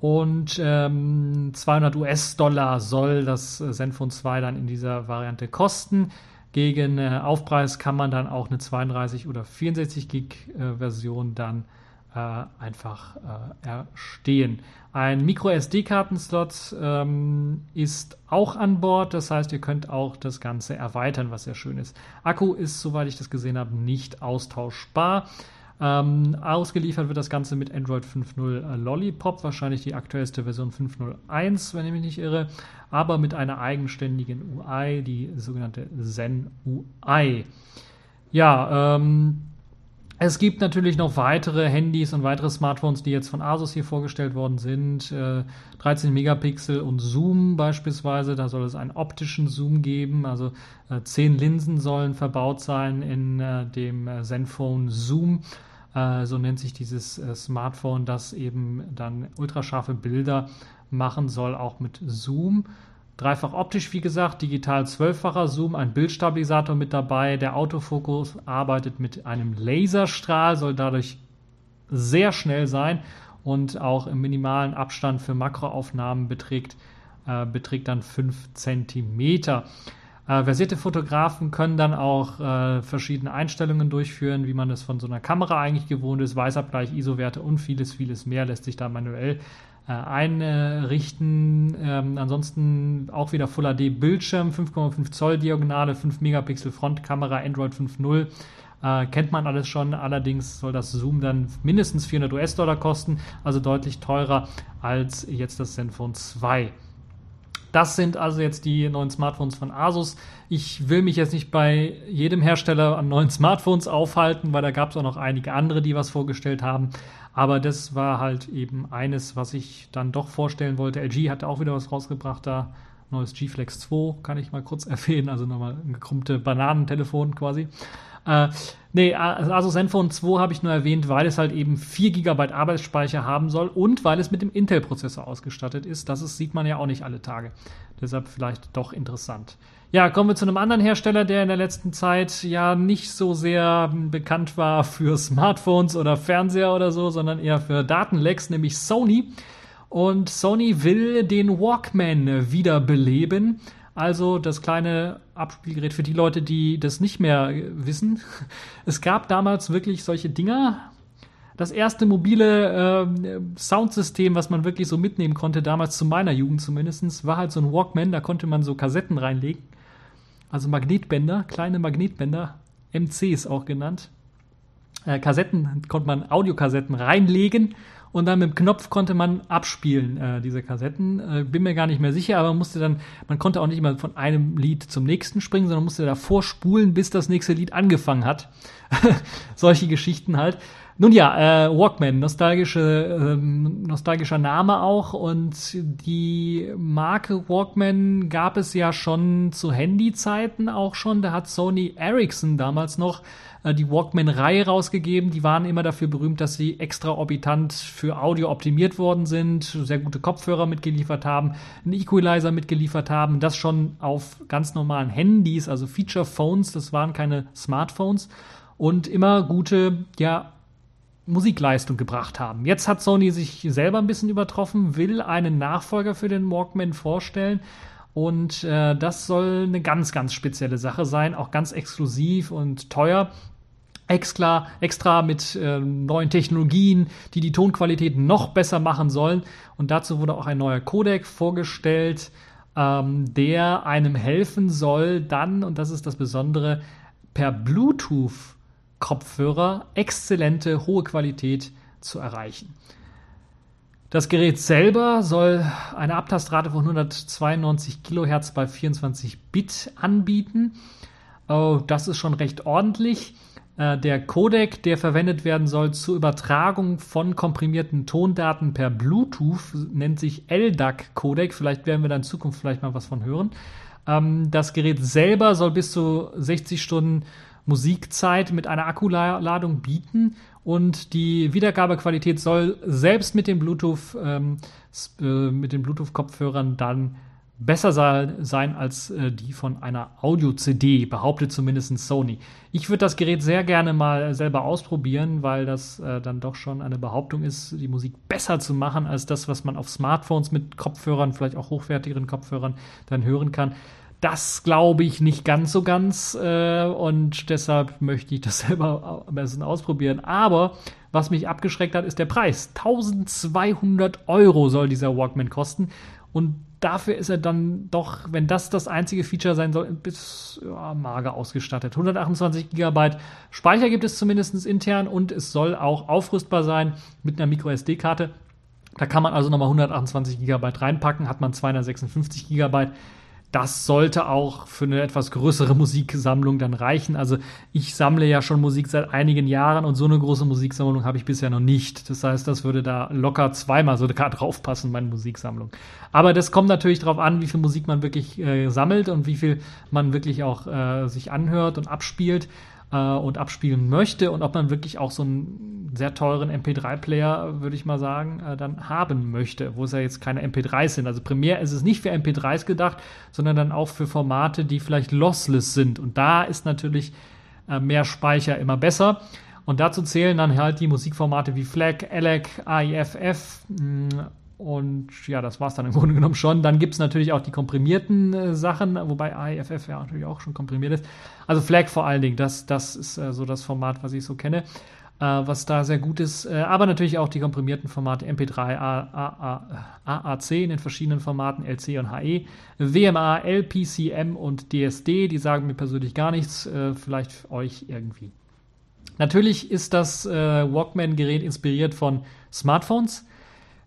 Und ähm, 200 US-Dollar soll das äh, Zenfone 2 dann in dieser Variante kosten. Gegen äh, Aufpreis kann man dann auch eine 32 oder 64 Gig äh, Version dann einfach äh, erstehen. Ein Micro SD-Kartenslot ähm, ist auch an Bord, das heißt, ihr könnt auch das Ganze erweitern, was sehr schön ist. Akku ist, soweit ich das gesehen habe, nicht austauschbar. Ähm, ausgeliefert wird das Ganze mit Android 5.0 Lollipop, wahrscheinlich die aktuellste Version 5.0.1, wenn ich mich nicht irre, aber mit einer eigenständigen UI, die sogenannte Zen UI. Ja, ähm, es gibt natürlich noch weitere Handys und weitere Smartphones, die jetzt von Asus hier vorgestellt worden sind. Äh, 13 Megapixel und Zoom beispielsweise. Da soll es einen optischen Zoom geben. Also äh, 10 Linsen sollen verbaut sein in äh, dem äh, Zenfone Zoom. Äh, so nennt sich dieses äh, Smartphone, das eben dann ultrascharfe Bilder machen soll, auch mit Zoom. Dreifach optisch, wie gesagt, digital zwölffacher Zoom, ein Bildstabilisator mit dabei. Der Autofokus arbeitet mit einem Laserstrahl, soll dadurch sehr schnell sein und auch im minimalen Abstand für Makroaufnahmen beträgt, äh, beträgt dann 5 cm. Äh, versierte Fotografen können dann auch äh, verschiedene Einstellungen durchführen, wie man es von so einer Kamera eigentlich gewohnt ist. Weißabgleich, ISO-Werte und vieles, vieles mehr lässt sich da manuell äh, einrichten. Ähm, ansonsten auch wieder Full HD Bildschirm, 5,5 Zoll Diagonale, 5 Megapixel Frontkamera, Android 5.0. Äh, kennt man alles schon, allerdings soll das Zoom dann mindestens 400 US-Dollar kosten, also deutlich teurer als jetzt das Zenfone 2. Das sind also jetzt die neuen Smartphones von Asus. Ich will mich jetzt nicht bei jedem Hersteller an neuen Smartphones aufhalten, weil da gab es auch noch einige andere, die was vorgestellt haben. Aber das war halt eben eines, was ich dann doch vorstellen wollte. LG hat auch wieder was rausgebracht da. Neues G-Flex 2, kann ich mal kurz erwähnen. Also nochmal ein gekrummte Bananentelefon quasi. Äh, nee, also Zenfone 2 habe ich nur erwähnt, weil es halt eben 4 GB Arbeitsspeicher haben soll und weil es mit dem Intel-Prozessor ausgestattet ist. Das ist, sieht man ja auch nicht alle Tage. Deshalb vielleicht doch interessant. Ja, kommen wir zu einem anderen Hersteller, der in der letzten Zeit ja nicht so sehr bekannt war für Smartphones oder Fernseher oder so, sondern eher für Datenlecks, nämlich Sony. Und Sony will den Walkman wiederbeleben. Also das kleine Abspielgerät für die Leute, die das nicht mehr wissen. Es gab damals wirklich solche Dinger. Das erste mobile äh, Soundsystem, was man wirklich so mitnehmen konnte, damals zu meiner Jugend zumindest, war halt so ein Walkman. Da konnte man so Kassetten reinlegen. Also Magnetbänder, kleine Magnetbänder, MCs auch genannt. Äh, Kassetten konnte man Audiokassetten reinlegen und dann mit dem Knopf konnte man abspielen, äh, diese Kassetten. Äh, bin mir gar nicht mehr sicher, aber man musste dann, man konnte auch nicht immer von einem Lied zum nächsten springen, sondern musste davor spulen, bis das nächste Lied angefangen hat. Solche Geschichten halt. Nun ja, äh, Walkman, nostalgische, ähm, nostalgischer Name auch und die Marke Walkman gab es ja schon zu Handyzeiten auch schon. Da hat Sony Ericsson damals noch äh, die Walkman-Reihe rausgegeben. Die waren immer dafür berühmt, dass sie extraorbitant für Audio optimiert worden sind, sehr gute Kopfhörer mitgeliefert haben, einen Equalizer mitgeliefert haben. Das schon auf ganz normalen Handys, also Feature Phones. Das waren keine Smartphones und immer gute, ja, Musikleistung gebracht haben. Jetzt hat Sony sich selber ein bisschen übertroffen, will einen Nachfolger für den Walkman vorstellen. Und äh, das soll eine ganz, ganz spezielle Sache sein, auch ganz exklusiv und teuer. Extra, extra mit äh, neuen Technologien, die die Tonqualität noch besser machen sollen. Und dazu wurde auch ein neuer Codec vorgestellt, ähm, der einem helfen soll, dann, und das ist das Besondere, per Bluetooth Kopfhörer exzellente, hohe Qualität zu erreichen. Das Gerät selber soll eine Abtastrate von 192 Kilohertz bei 24 Bit anbieten. Oh, das ist schon recht ordentlich. Äh, der Codec, der verwendet werden soll zur Übertragung von komprimierten Tondaten per Bluetooth, nennt sich LDAC-Codec. Vielleicht werden wir da in Zukunft vielleicht mal was von hören. Ähm, das Gerät selber soll bis zu 60 Stunden Musikzeit mit einer Akkuladung bieten und die Wiedergabequalität soll selbst mit den Bluetooth ähm, äh, mit den Bluetooth Kopfhörern dann besser sein als äh, die von einer Audio-CD, behauptet zumindest Sony. Ich würde das Gerät sehr gerne mal selber ausprobieren, weil das äh, dann doch schon eine Behauptung ist, die Musik besser zu machen als das, was man auf Smartphones mit Kopfhörern, vielleicht auch hochwertigeren Kopfhörern, dann hören kann. Das glaube ich nicht ganz so ganz äh, und deshalb möchte ich das selber am besten ausprobieren. Aber was mich abgeschreckt hat, ist der Preis. 1200 Euro soll dieser Walkman kosten und dafür ist er dann doch, wenn das das einzige Feature sein soll, bis ja, mager ausgestattet. 128 GB Speicher gibt es zumindest intern und es soll auch aufrüstbar sein mit einer MicroSD-Karte. Da kann man also nochmal 128 GB reinpacken, hat man 256 GB das sollte auch für eine etwas größere Musiksammlung dann reichen. Also ich sammle ja schon Musik seit einigen Jahren und so eine große Musiksammlung habe ich bisher noch nicht. Das heißt, das würde da locker zweimal so draufpassen, meine Musiksammlung. Aber das kommt natürlich darauf an, wie viel Musik man wirklich äh, sammelt und wie viel man wirklich auch äh, sich anhört und abspielt äh, und abspielen möchte und ob man wirklich auch so einen sehr teuren MP3-Player, würde ich mal sagen, äh, dann haben möchte, wo es ja jetzt keine MP3s sind. Also primär ist es nicht für MP3s gedacht, sondern dann auch für Formate, die vielleicht lossless sind. Und da ist natürlich äh, mehr Speicher immer besser. Und dazu zählen dann halt die Musikformate wie FLAC, ELEC, AIFF und ja, das war es dann im Grunde genommen schon. Dann gibt es natürlich auch die komprimierten äh, Sachen, wobei AIFF ja natürlich auch schon komprimiert ist. Also FLAG vor allen Dingen, das, das ist äh, so das Format, was ich so kenne. äh, was da sehr gut ist. Äh, aber natürlich auch die komprimierten Formate MP3, AAC in den verschiedenen Formaten, LC und HE, WMA, LPCM und DSD, die sagen mir persönlich gar nichts, äh, vielleicht euch irgendwie. Natürlich ist das äh, Walkman-Gerät inspiriert von Smartphones.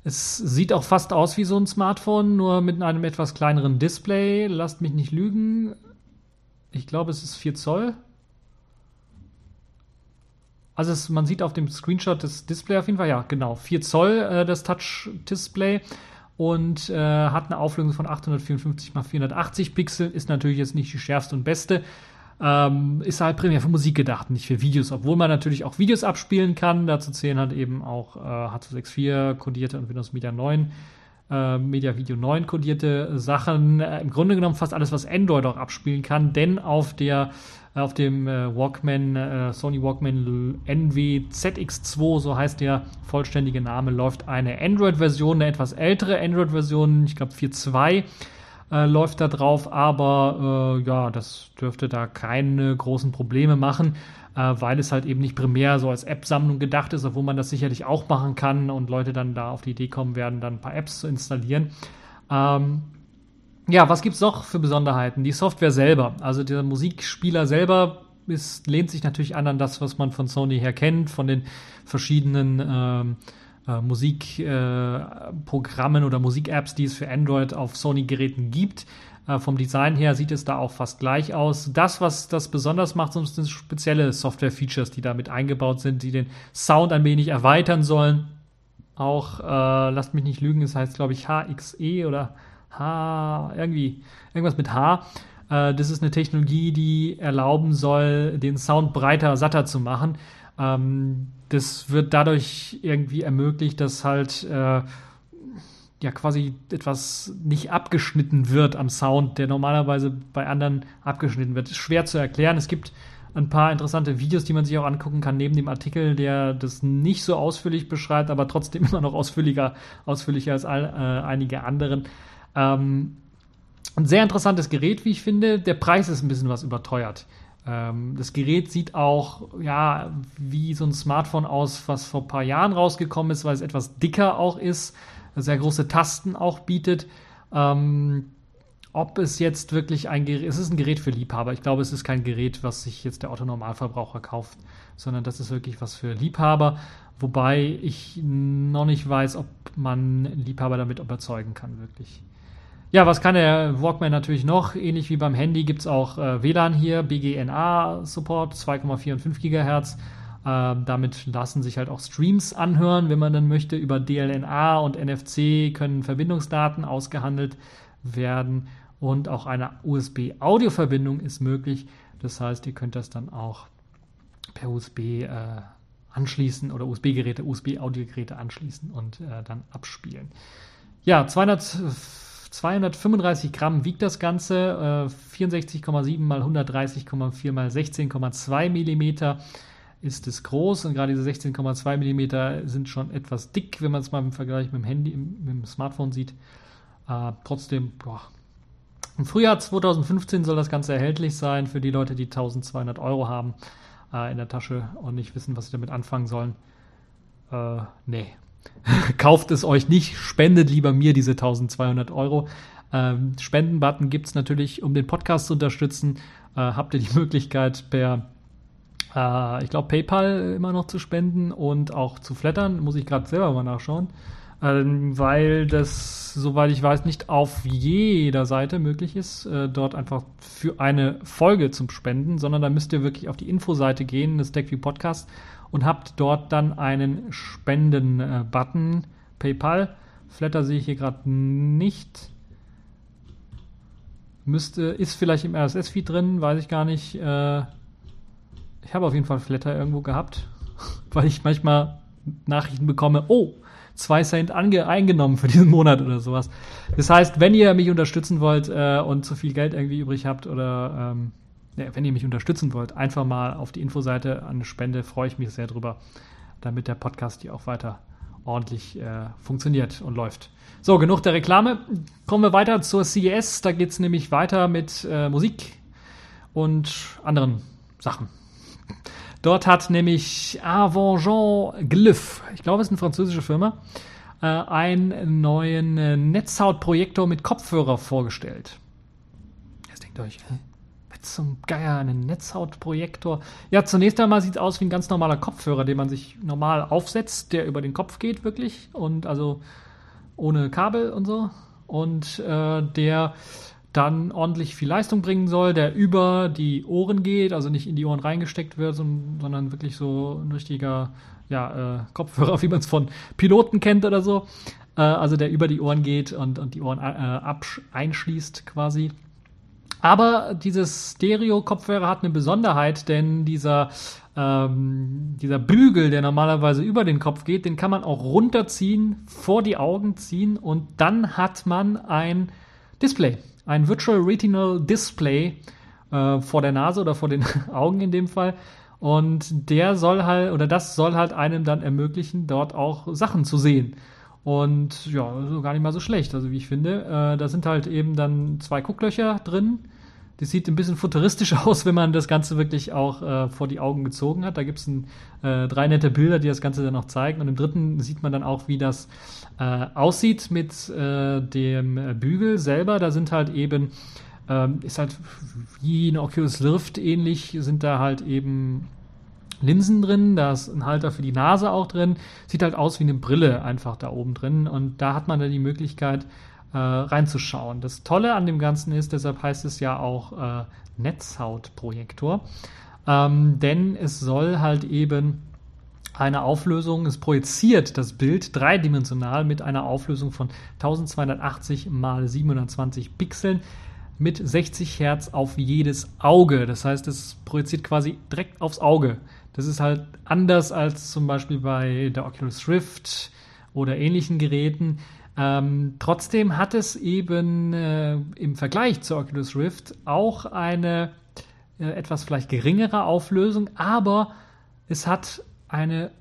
Es sieht auch fast aus wie so ein Smartphone, nur mit einem etwas kleineren Display. Lasst mich nicht lügen. Ich glaube, es ist 4 Zoll. Also es, man sieht auf dem Screenshot das Display auf jeden Fall, ja, genau, 4 Zoll äh, das Touch-Display und äh, hat eine Auflösung von 854 x 480 Pixel, ist natürlich jetzt nicht die schärfste und beste, ähm, ist halt primär für Musik gedacht, nicht für Videos, obwohl man natürlich auch Videos abspielen kann. Dazu zählen halt eben auch äh, H264 kodierte und Windows Media 9, äh, Media Video 9 kodierte Sachen. Äh, Im Grunde genommen fast alles, was Android auch abspielen kann, denn auf der auf dem äh, Walkman, äh, Sony Walkman NW ZX2, so heißt der vollständige Name, läuft eine Android-Version, eine etwas ältere Android-Version, ich glaube 4.2 äh, läuft da drauf, aber äh, ja, das dürfte da keine großen Probleme machen, äh, weil es halt eben nicht primär so als App-Sammlung gedacht ist, obwohl man das sicherlich auch machen kann und Leute dann da auf die Idee kommen werden, dann ein paar Apps zu installieren. Ähm, ja, was gibt's noch für Besonderheiten? Die Software selber, also der Musikspieler selber ist, lehnt sich natürlich an an das, was man von Sony her kennt, von den verschiedenen ähm, äh, Musikprogrammen äh, oder Musik-Apps, die es für Android auf Sony-Geräten gibt. Äh, vom Design her sieht es da auch fast gleich aus. Das, was das besonders macht, sind spezielle Software-Features, die damit eingebaut sind, die den Sound ein wenig erweitern sollen. Auch, äh, lasst mich nicht lügen, es heißt, glaube ich, HXE oder H, irgendwie, irgendwas mit H. Äh, das ist eine Technologie, die erlauben soll, den Sound breiter, satter zu machen. Ähm, das wird dadurch irgendwie ermöglicht, dass halt äh, ja quasi etwas nicht abgeschnitten wird am Sound, der normalerweise bei anderen abgeschnitten wird. Ist schwer zu erklären. Es gibt ein paar interessante Videos, die man sich auch angucken kann, neben dem Artikel, der das nicht so ausführlich beschreibt, aber trotzdem immer noch ausführlicher, ausführlicher als all, äh, einige anderen. Ähm, ein sehr interessantes Gerät, wie ich finde. Der Preis ist ein bisschen was überteuert. Ähm, das Gerät sieht auch ja wie so ein Smartphone aus, was vor ein paar Jahren rausgekommen ist, weil es etwas dicker auch ist, sehr große Tasten auch bietet. Ähm, ob es jetzt wirklich ein Gerät, es ist ein Gerät für Liebhaber. Ich glaube, es ist kein Gerät, was sich jetzt der Autonormalverbraucher kauft, sondern das ist wirklich was für Liebhaber. Wobei ich noch nicht weiß, ob man Liebhaber damit überzeugen kann, wirklich. Ja, was kann der Walkman natürlich noch? Ähnlich wie beim Handy gibt es auch äh, WLAN hier, BGNA-Support, 2,4 und 5 GHz. Äh, damit lassen sich halt auch Streams anhören, wenn man dann möchte. Über DLNA und NFC können Verbindungsdaten ausgehandelt werden und auch eine USB-Audio-Verbindung ist möglich. Das heißt, ihr könnt das dann auch per USB äh, anschließen oder USB-Geräte, USB-Audiogeräte anschließen und äh, dann abspielen. Ja, 200 235 Gramm wiegt das Ganze, äh, 64,7 mal 130,4 mal 16,2 Millimeter ist es groß und gerade diese 16,2 Millimeter sind schon etwas dick, wenn man es mal im Vergleich mit dem Handy, mit dem Smartphone sieht. Äh, trotzdem, boah. Im Frühjahr 2015 soll das Ganze erhältlich sein für die Leute, die 1200 Euro haben äh, in der Tasche und nicht wissen, was sie damit anfangen sollen. Äh, nee, Kauft es euch nicht, spendet lieber mir diese 1200 Euro. Ähm, Spendenbutton gibt es natürlich, um den Podcast zu unterstützen. Äh, habt ihr die Möglichkeit per, äh, ich glaube, PayPal immer noch zu spenden und auch zu flattern. Muss ich gerade selber mal nachschauen. Ähm, weil das, soweit ich weiß, nicht auf jeder Seite möglich ist, äh, dort einfach für eine Folge zum Spenden, sondern da müsst ihr wirklich auf die Infoseite gehen, das TechView Podcast und habt dort dann einen Spenden-Button. PayPal. Flatter sehe ich hier gerade nicht. Müsste, ist vielleicht im RSS-Feed drin, weiß ich gar nicht. Äh, ich habe auf jeden Fall Flatter irgendwo gehabt, weil ich manchmal Nachrichten bekomme, oh, zwei Cent eingenommen für diesen Monat oder sowas. Das heißt, wenn ihr mich unterstützen wollt äh, und zu viel Geld irgendwie übrig habt oder ähm, wenn ihr mich unterstützen wollt, einfach mal auf die Infoseite an eine Spende, freue ich mich sehr drüber, damit der Podcast hier auch weiter ordentlich äh, funktioniert und läuft. So, genug der Reklame. Kommen wir weiter zur CES. Da geht es nämlich weiter mit äh, Musik und anderen Sachen. Dort hat nämlich Avangent Glyph, ich glaube, es ist eine französische Firma, äh, einen neuen äh, Netzhautprojektor mit Kopfhörer vorgestellt. Jetzt denkt euch, hä? Zum Geier einen Netzhautprojektor. Ja, zunächst einmal sieht es aus wie ein ganz normaler Kopfhörer, den man sich normal aufsetzt, der über den Kopf geht wirklich und also ohne Kabel und so. Und äh, der dann ordentlich viel Leistung bringen soll, der über die Ohren geht, also nicht in die Ohren reingesteckt wird, sondern wirklich so ein richtiger ja, äh, Kopfhörer, wie man es von Piloten kennt oder so. Äh, also der über die Ohren geht und, und die Ohren äh, einschließt quasi. Aber dieses Stereo-Kopfhörer hat eine Besonderheit, denn dieser, ähm, dieser Bügel, der normalerweise über den Kopf geht, den kann man auch runterziehen, vor die Augen ziehen und dann hat man ein Display, ein Virtual Retinal Display äh, vor der Nase oder vor den Augen in dem Fall. Und der soll halt, oder das soll halt einem dann ermöglichen, dort auch Sachen zu sehen. Und ja, so gar nicht mal so schlecht, also wie ich finde. Äh, da sind halt eben dann zwei Gucklöcher drin. Das sieht ein bisschen futuristisch aus, wenn man das Ganze wirklich auch äh, vor die Augen gezogen hat. Da gibt es äh, drei nette Bilder, die das Ganze dann auch zeigen. Und im dritten sieht man dann auch, wie das äh, aussieht mit äh, dem Bügel selber. Da sind halt eben, ähm, ist halt wie eine Oculus Rift ähnlich, sind da halt eben Linsen drin, da ist ein Halter für die Nase auch drin. Sieht halt aus wie eine Brille einfach da oben drin. Und da hat man dann die Möglichkeit äh, reinzuschauen. Das Tolle an dem Ganzen ist, deshalb heißt es ja auch äh, Netzhautprojektor. Ähm, denn es soll halt eben eine Auflösung, es projiziert das Bild dreidimensional mit einer Auflösung von 1280 mal 720 Pixeln mit 60 Hertz auf jedes Auge. Das heißt, es projiziert quasi direkt aufs Auge. Das ist halt anders als zum Beispiel bei der Oculus Rift oder ähnlichen Geräten. Ähm, trotzdem hat es eben äh, im Vergleich zur Oculus Rift auch eine äh, etwas vielleicht geringere Auflösung, aber es hat eine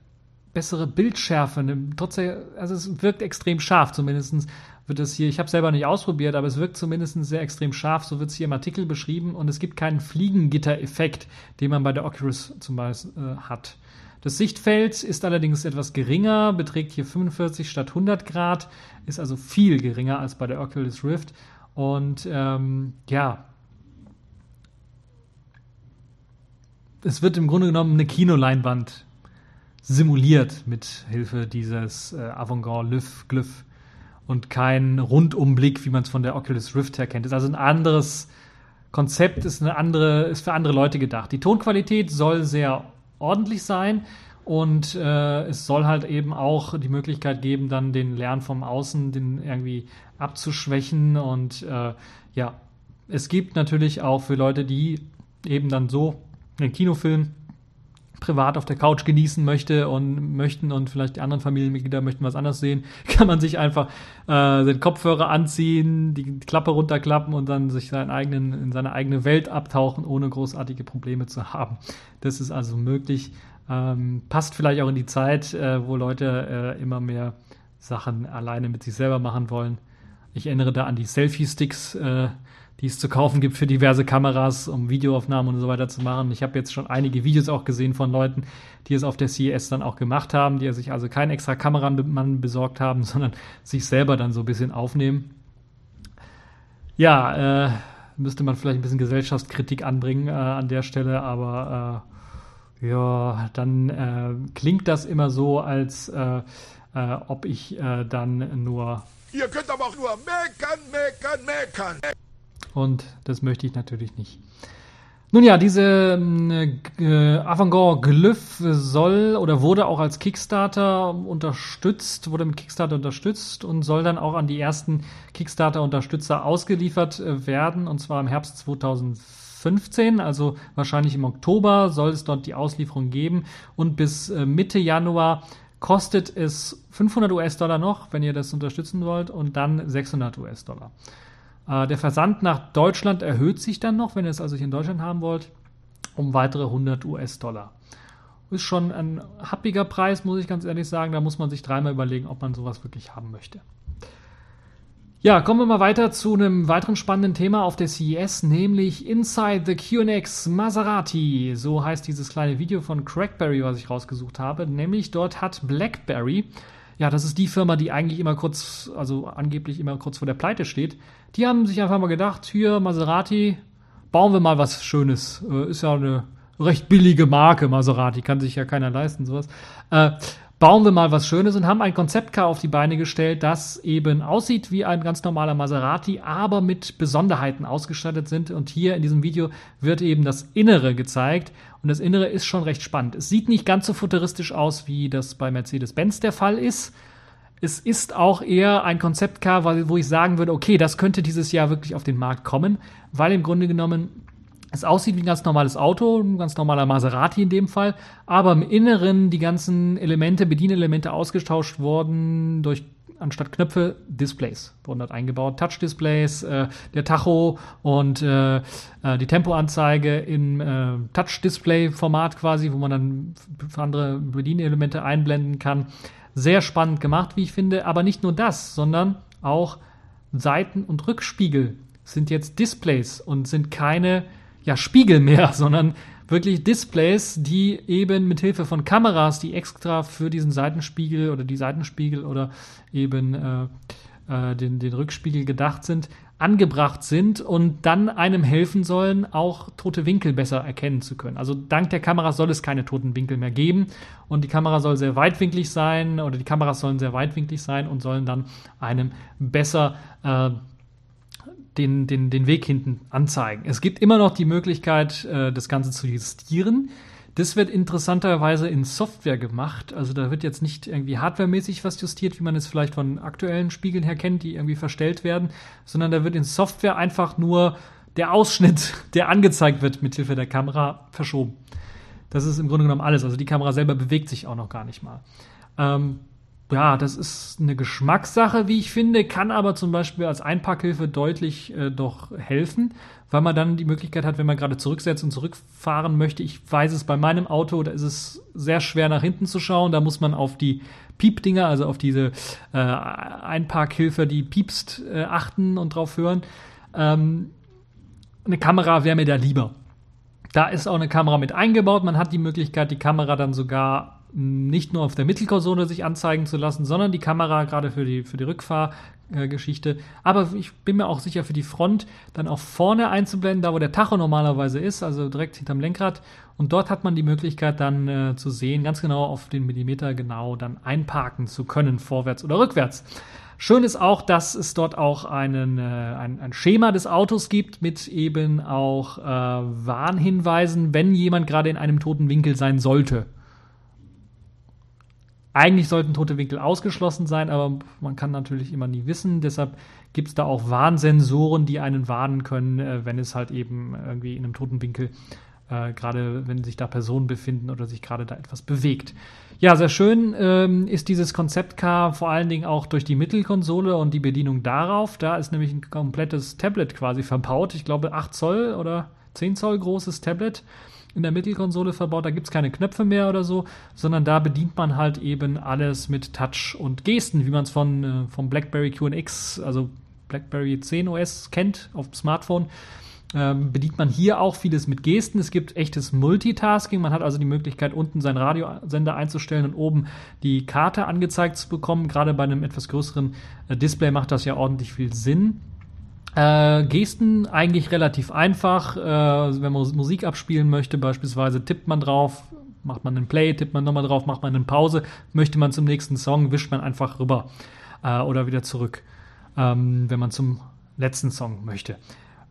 bessere Bildschärfe. Trotzdem, also es wirkt extrem scharf, zumindest wird es hier, ich habe selber nicht ausprobiert, aber es wirkt zumindest sehr extrem scharf, so wird es hier im Artikel beschrieben und es gibt keinen Fliegengitter-Effekt, den man bei der Oculus zum Beispiel äh, hat. Das Sichtfeld ist allerdings etwas geringer, beträgt hier 45 statt 100 Grad, ist also viel geringer als bei der Oculus Rift und ähm, ja, es wird im Grunde genommen eine Kinoleinwand simuliert mit Hilfe dieses äh, Avantgarde Glyph und kein Rundumblick, wie man es von der Oculus Rift her kennt. ist also ein anderes Konzept, ist eine andere, ist für andere Leute gedacht. Die Tonqualität soll sehr ordentlich sein und äh, es soll halt eben auch die Möglichkeit geben, dann den Lärm vom Außen den irgendwie abzuschwächen und äh, ja, es gibt natürlich auch für Leute, die eben dann so einen Kinofilm privat auf der Couch genießen möchte und möchten und vielleicht die anderen Familienmitglieder möchten was anderes sehen, kann man sich einfach äh, den Kopfhörer anziehen, die Klappe runterklappen und dann sich seinen eigenen, in seine eigene Welt abtauchen, ohne großartige Probleme zu haben. Das ist also möglich. Ähm, passt vielleicht auch in die Zeit, äh, wo Leute äh, immer mehr Sachen alleine mit sich selber machen wollen. Ich erinnere da an die Selfie-Sticks, äh, die es zu kaufen gibt für diverse Kameras, um Videoaufnahmen und so weiter zu machen. Ich habe jetzt schon einige Videos auch gesehen von Leuten, die es auf der CES dann auch gemacht haben, die sich also keinen extra Kameramann besorgt haben, sondern sich selber dann so ein bisschen aufnehmen. Ja, äh, müsste man vielleicht ein bisschen Gesellschaftskritik anbringen äh, an der Stelle, aber äh, ja, dann äh, klingt das immer so, als äh, äh, ob ich dann nur. Ihr könnt aber auch nur meckern, meckern, meckern. Und das möchte ich natürlich nicht. Nun ja, diese äh, Avantgarde Glyph soll oder wurde auch als Kickstarter unterstützt, wurde mit Kickstarter unterstützt und soll dann auch an die ersten Kickstarter-Unterstützer ausgeliefert äh, werden, und zwar im Herbst 2015, also wahrscheinlich im Oktober soll es dort die Auslieferung geben und bis äh, Mitte Januar kostet es 500 US-Dollar noch, wenn ihr das unterstützen wollt, und dann 600 US-Dollar. Äh, der Versand nach Deutschland erhöht sich dann noch, wenn ihr es also hier in Deutschland haben wollt, um weitere 100 US-Dollar. Ist schon ein happiger Preis, muss ich ganz ehrlich sagen. Da muss man sich dreimal überlegen, ob man sowas wirklich haben möchte. Ja, kommen wir mal weiter zu einem weiteren spannenden Thema auf der CES, nämlich Inside the QNX Maserati. So heißt dieses kleine Video von Crackberry, was ich rausgesucht habe. Nämlich dort hat BlackBerry, ja, das ist die Firma, die eigentlich immer kurz, also angeblich immer kurz vor der Pleite steht. Die haben sich einfach mal gedacht, hier Maserati, bauen wir mal was Schönes. Äh, ist ja eine recht billige Marke, Maserati, kann sich ja keiner leisten, sowas. Äh, bauen wir mal was Schönes und haben ein Konzeptcar auf die Beine gestellt, das eben aussieht wie ein ganz normaler Maserati, aber mit Besonderheiten ausgestattet sind. Und hier in diesem Video wird eben das Innere gezeigt. Und das Innere ist schon recht spannend. Es sieht nicht ganz so futuristisch aus, wie das bei Mercedes-Benz der Fall ist. Es ist auch eher ein Konzeptcar, wo ich sagen würde, okay, das könnte dieses Jahr wirklich auf den Markt kommen, weil im Grunde genommen es aussieht wie ein ganz normales Auto, ein ganz normaler Maserati in dem Fall, aber im Inneren die ganzen Elemente, Bedienelemente ausgetauscht worden durch anstatt Knöpfe Displays wurden dort eingebaut, Touch-Displays, äh, der Tacho und äh, äh, die Tempoanzeige im äh, Touch-Display-Format quasi, wo man dann andere Bedienelemente einblenden kann. Sehr spannend gemacht, wie ich finde, aber nicht nur das, sondern auch Seiten- und Rückspiegel sind jetzt Displays und sind keine ja, Spiegel mehr, sondern wirklich Displays, die eben mit Hilfe von Kameras, die extra für diesen Seitenspiegel oder die Seitenspiegel oder eben äh, äh, den, den Rückspiegel gedacht sind, angebracht sind und dann einem helfen sollen, auch tote Winkel besser erkennen zu können. Also dank der Kamera soll es keine toten Winkel mehr geben und die Kamera soll sehr weitwinklig sein oder die Kameras sollen sehr weitwinklig sein und sollen dann einem besser äh, den, den, den Weg hinten anzeigen. Es gibt immer noch die Möglichkeit, äh, das Ganze zu justieren. Das wird interessanterweise in Software gemacht. Also da wird jetzt nicht irgendwie hardwaremäßig was justiert, wie man es vielleicht von aktuellen Spiegeln her kennt, die irgendwie verstellt werden, sondern da wird in Software einfach nur der Ausschnitt, der angezeigt wird mit Hilfe der Kamera, verschoben. Das ist im Grunde genommen alles. Also die Kamera selber bewegt sich auch noch gar nicht mal. Ähm, ja, das ist eine Geschmackssache, wie ich finde, kann aber zum Beispiel als Einpackhilfe deutlich äh, doch helfen, weil man dann die Möglichkeit hat, wenn man gerade zurücksetzt und zurückfahren möchte. Ich weiß es bei meinem Auto, da ist es sehr schwer nach hinten zu schauen. Da muss man auf die Piepdinger, also auf diese äh, Einparkhilfe, die piepst, äh, achten und drauf hören. Ähm, eine Kamera wäre mir da lieber. Da ist auch eine Kamera mit eingebaut. Man hat die Möglichkeit, die Kamera dann sogar nicht nur auf der Mittelkonsole sich anzeigen zu lassen, sondern die Kamera gerade für die, für die Rückfahrgeschichte. Aber ich bin mir auch sicher für die Front dann auch vorne einzublenden, da wo der Tacho normalerweise ist, also direkt hinterm Lenkrad. Und dort hat man die Möglichkeit dann äh, zu sehen, ganz genau auf den Millimeter genau dann einparken zu können, vorwärts oder rückwärts. Schön ist auch, dass es dort auch einen, äh, ein, ein Schema des Autos gibt mit eben auch äh, Warnhinweisen, wenn jemand gerade in einem toten Winkel sein sollte. Eigentlich sollten tote Winkel ausgeschlossen sein, aber man kann natürlich immer nie wissen. Deshalb gibt es da auch Warnsensoren, die einen warnen können, äh, wenn es halt eben irgendwie in einem toten Winkel, äh, gerade wenn sich da Personen befinden oder sich gerade da etwas bewegt. Ja, sehr schön ähm, ist dieses Konzeptcar vor allen Dingen auch durch die Mittelkonsole und die Bedienung darauf. Da ist nämlich ein komplettes Tablet quasi verbaut. Ich glaube 8 Zoll oder 10 Zoll großes Tablet in der Mittelkonsole verbaut. Da gibt es keine Knöpfe mehr oder so, sondern da bedient man halt eben alles mit Touch und Gesten, wie man es von äh, vom BlackBerry QNX, also BlackBerry 10 OS kennt auf dem Smartphone. Ähm, bedient man hier auch vieles mit Gesten. Es gibt echtes Multitasking. Man hat also die Möglichkeit, unten seinen Radiosender einzustellen und oben die Karte angezeigt zu bekommen. Gerade bei einem etwas größeren äh, Display macht das ja ordentlich viel Sinn. Äh, Gesten eigentlich relativ einfach. Äh, wenn man Musik abspielen möchte, beispielsweise tippt man drauf, macht man einen Play, tippt man nochmal drauf, macht man eine Pause. Möchte man zum nächsten Song, wischt man einfach rüber äh, oder wieder zurück, ähm, wenn man zum letzten Song möchte.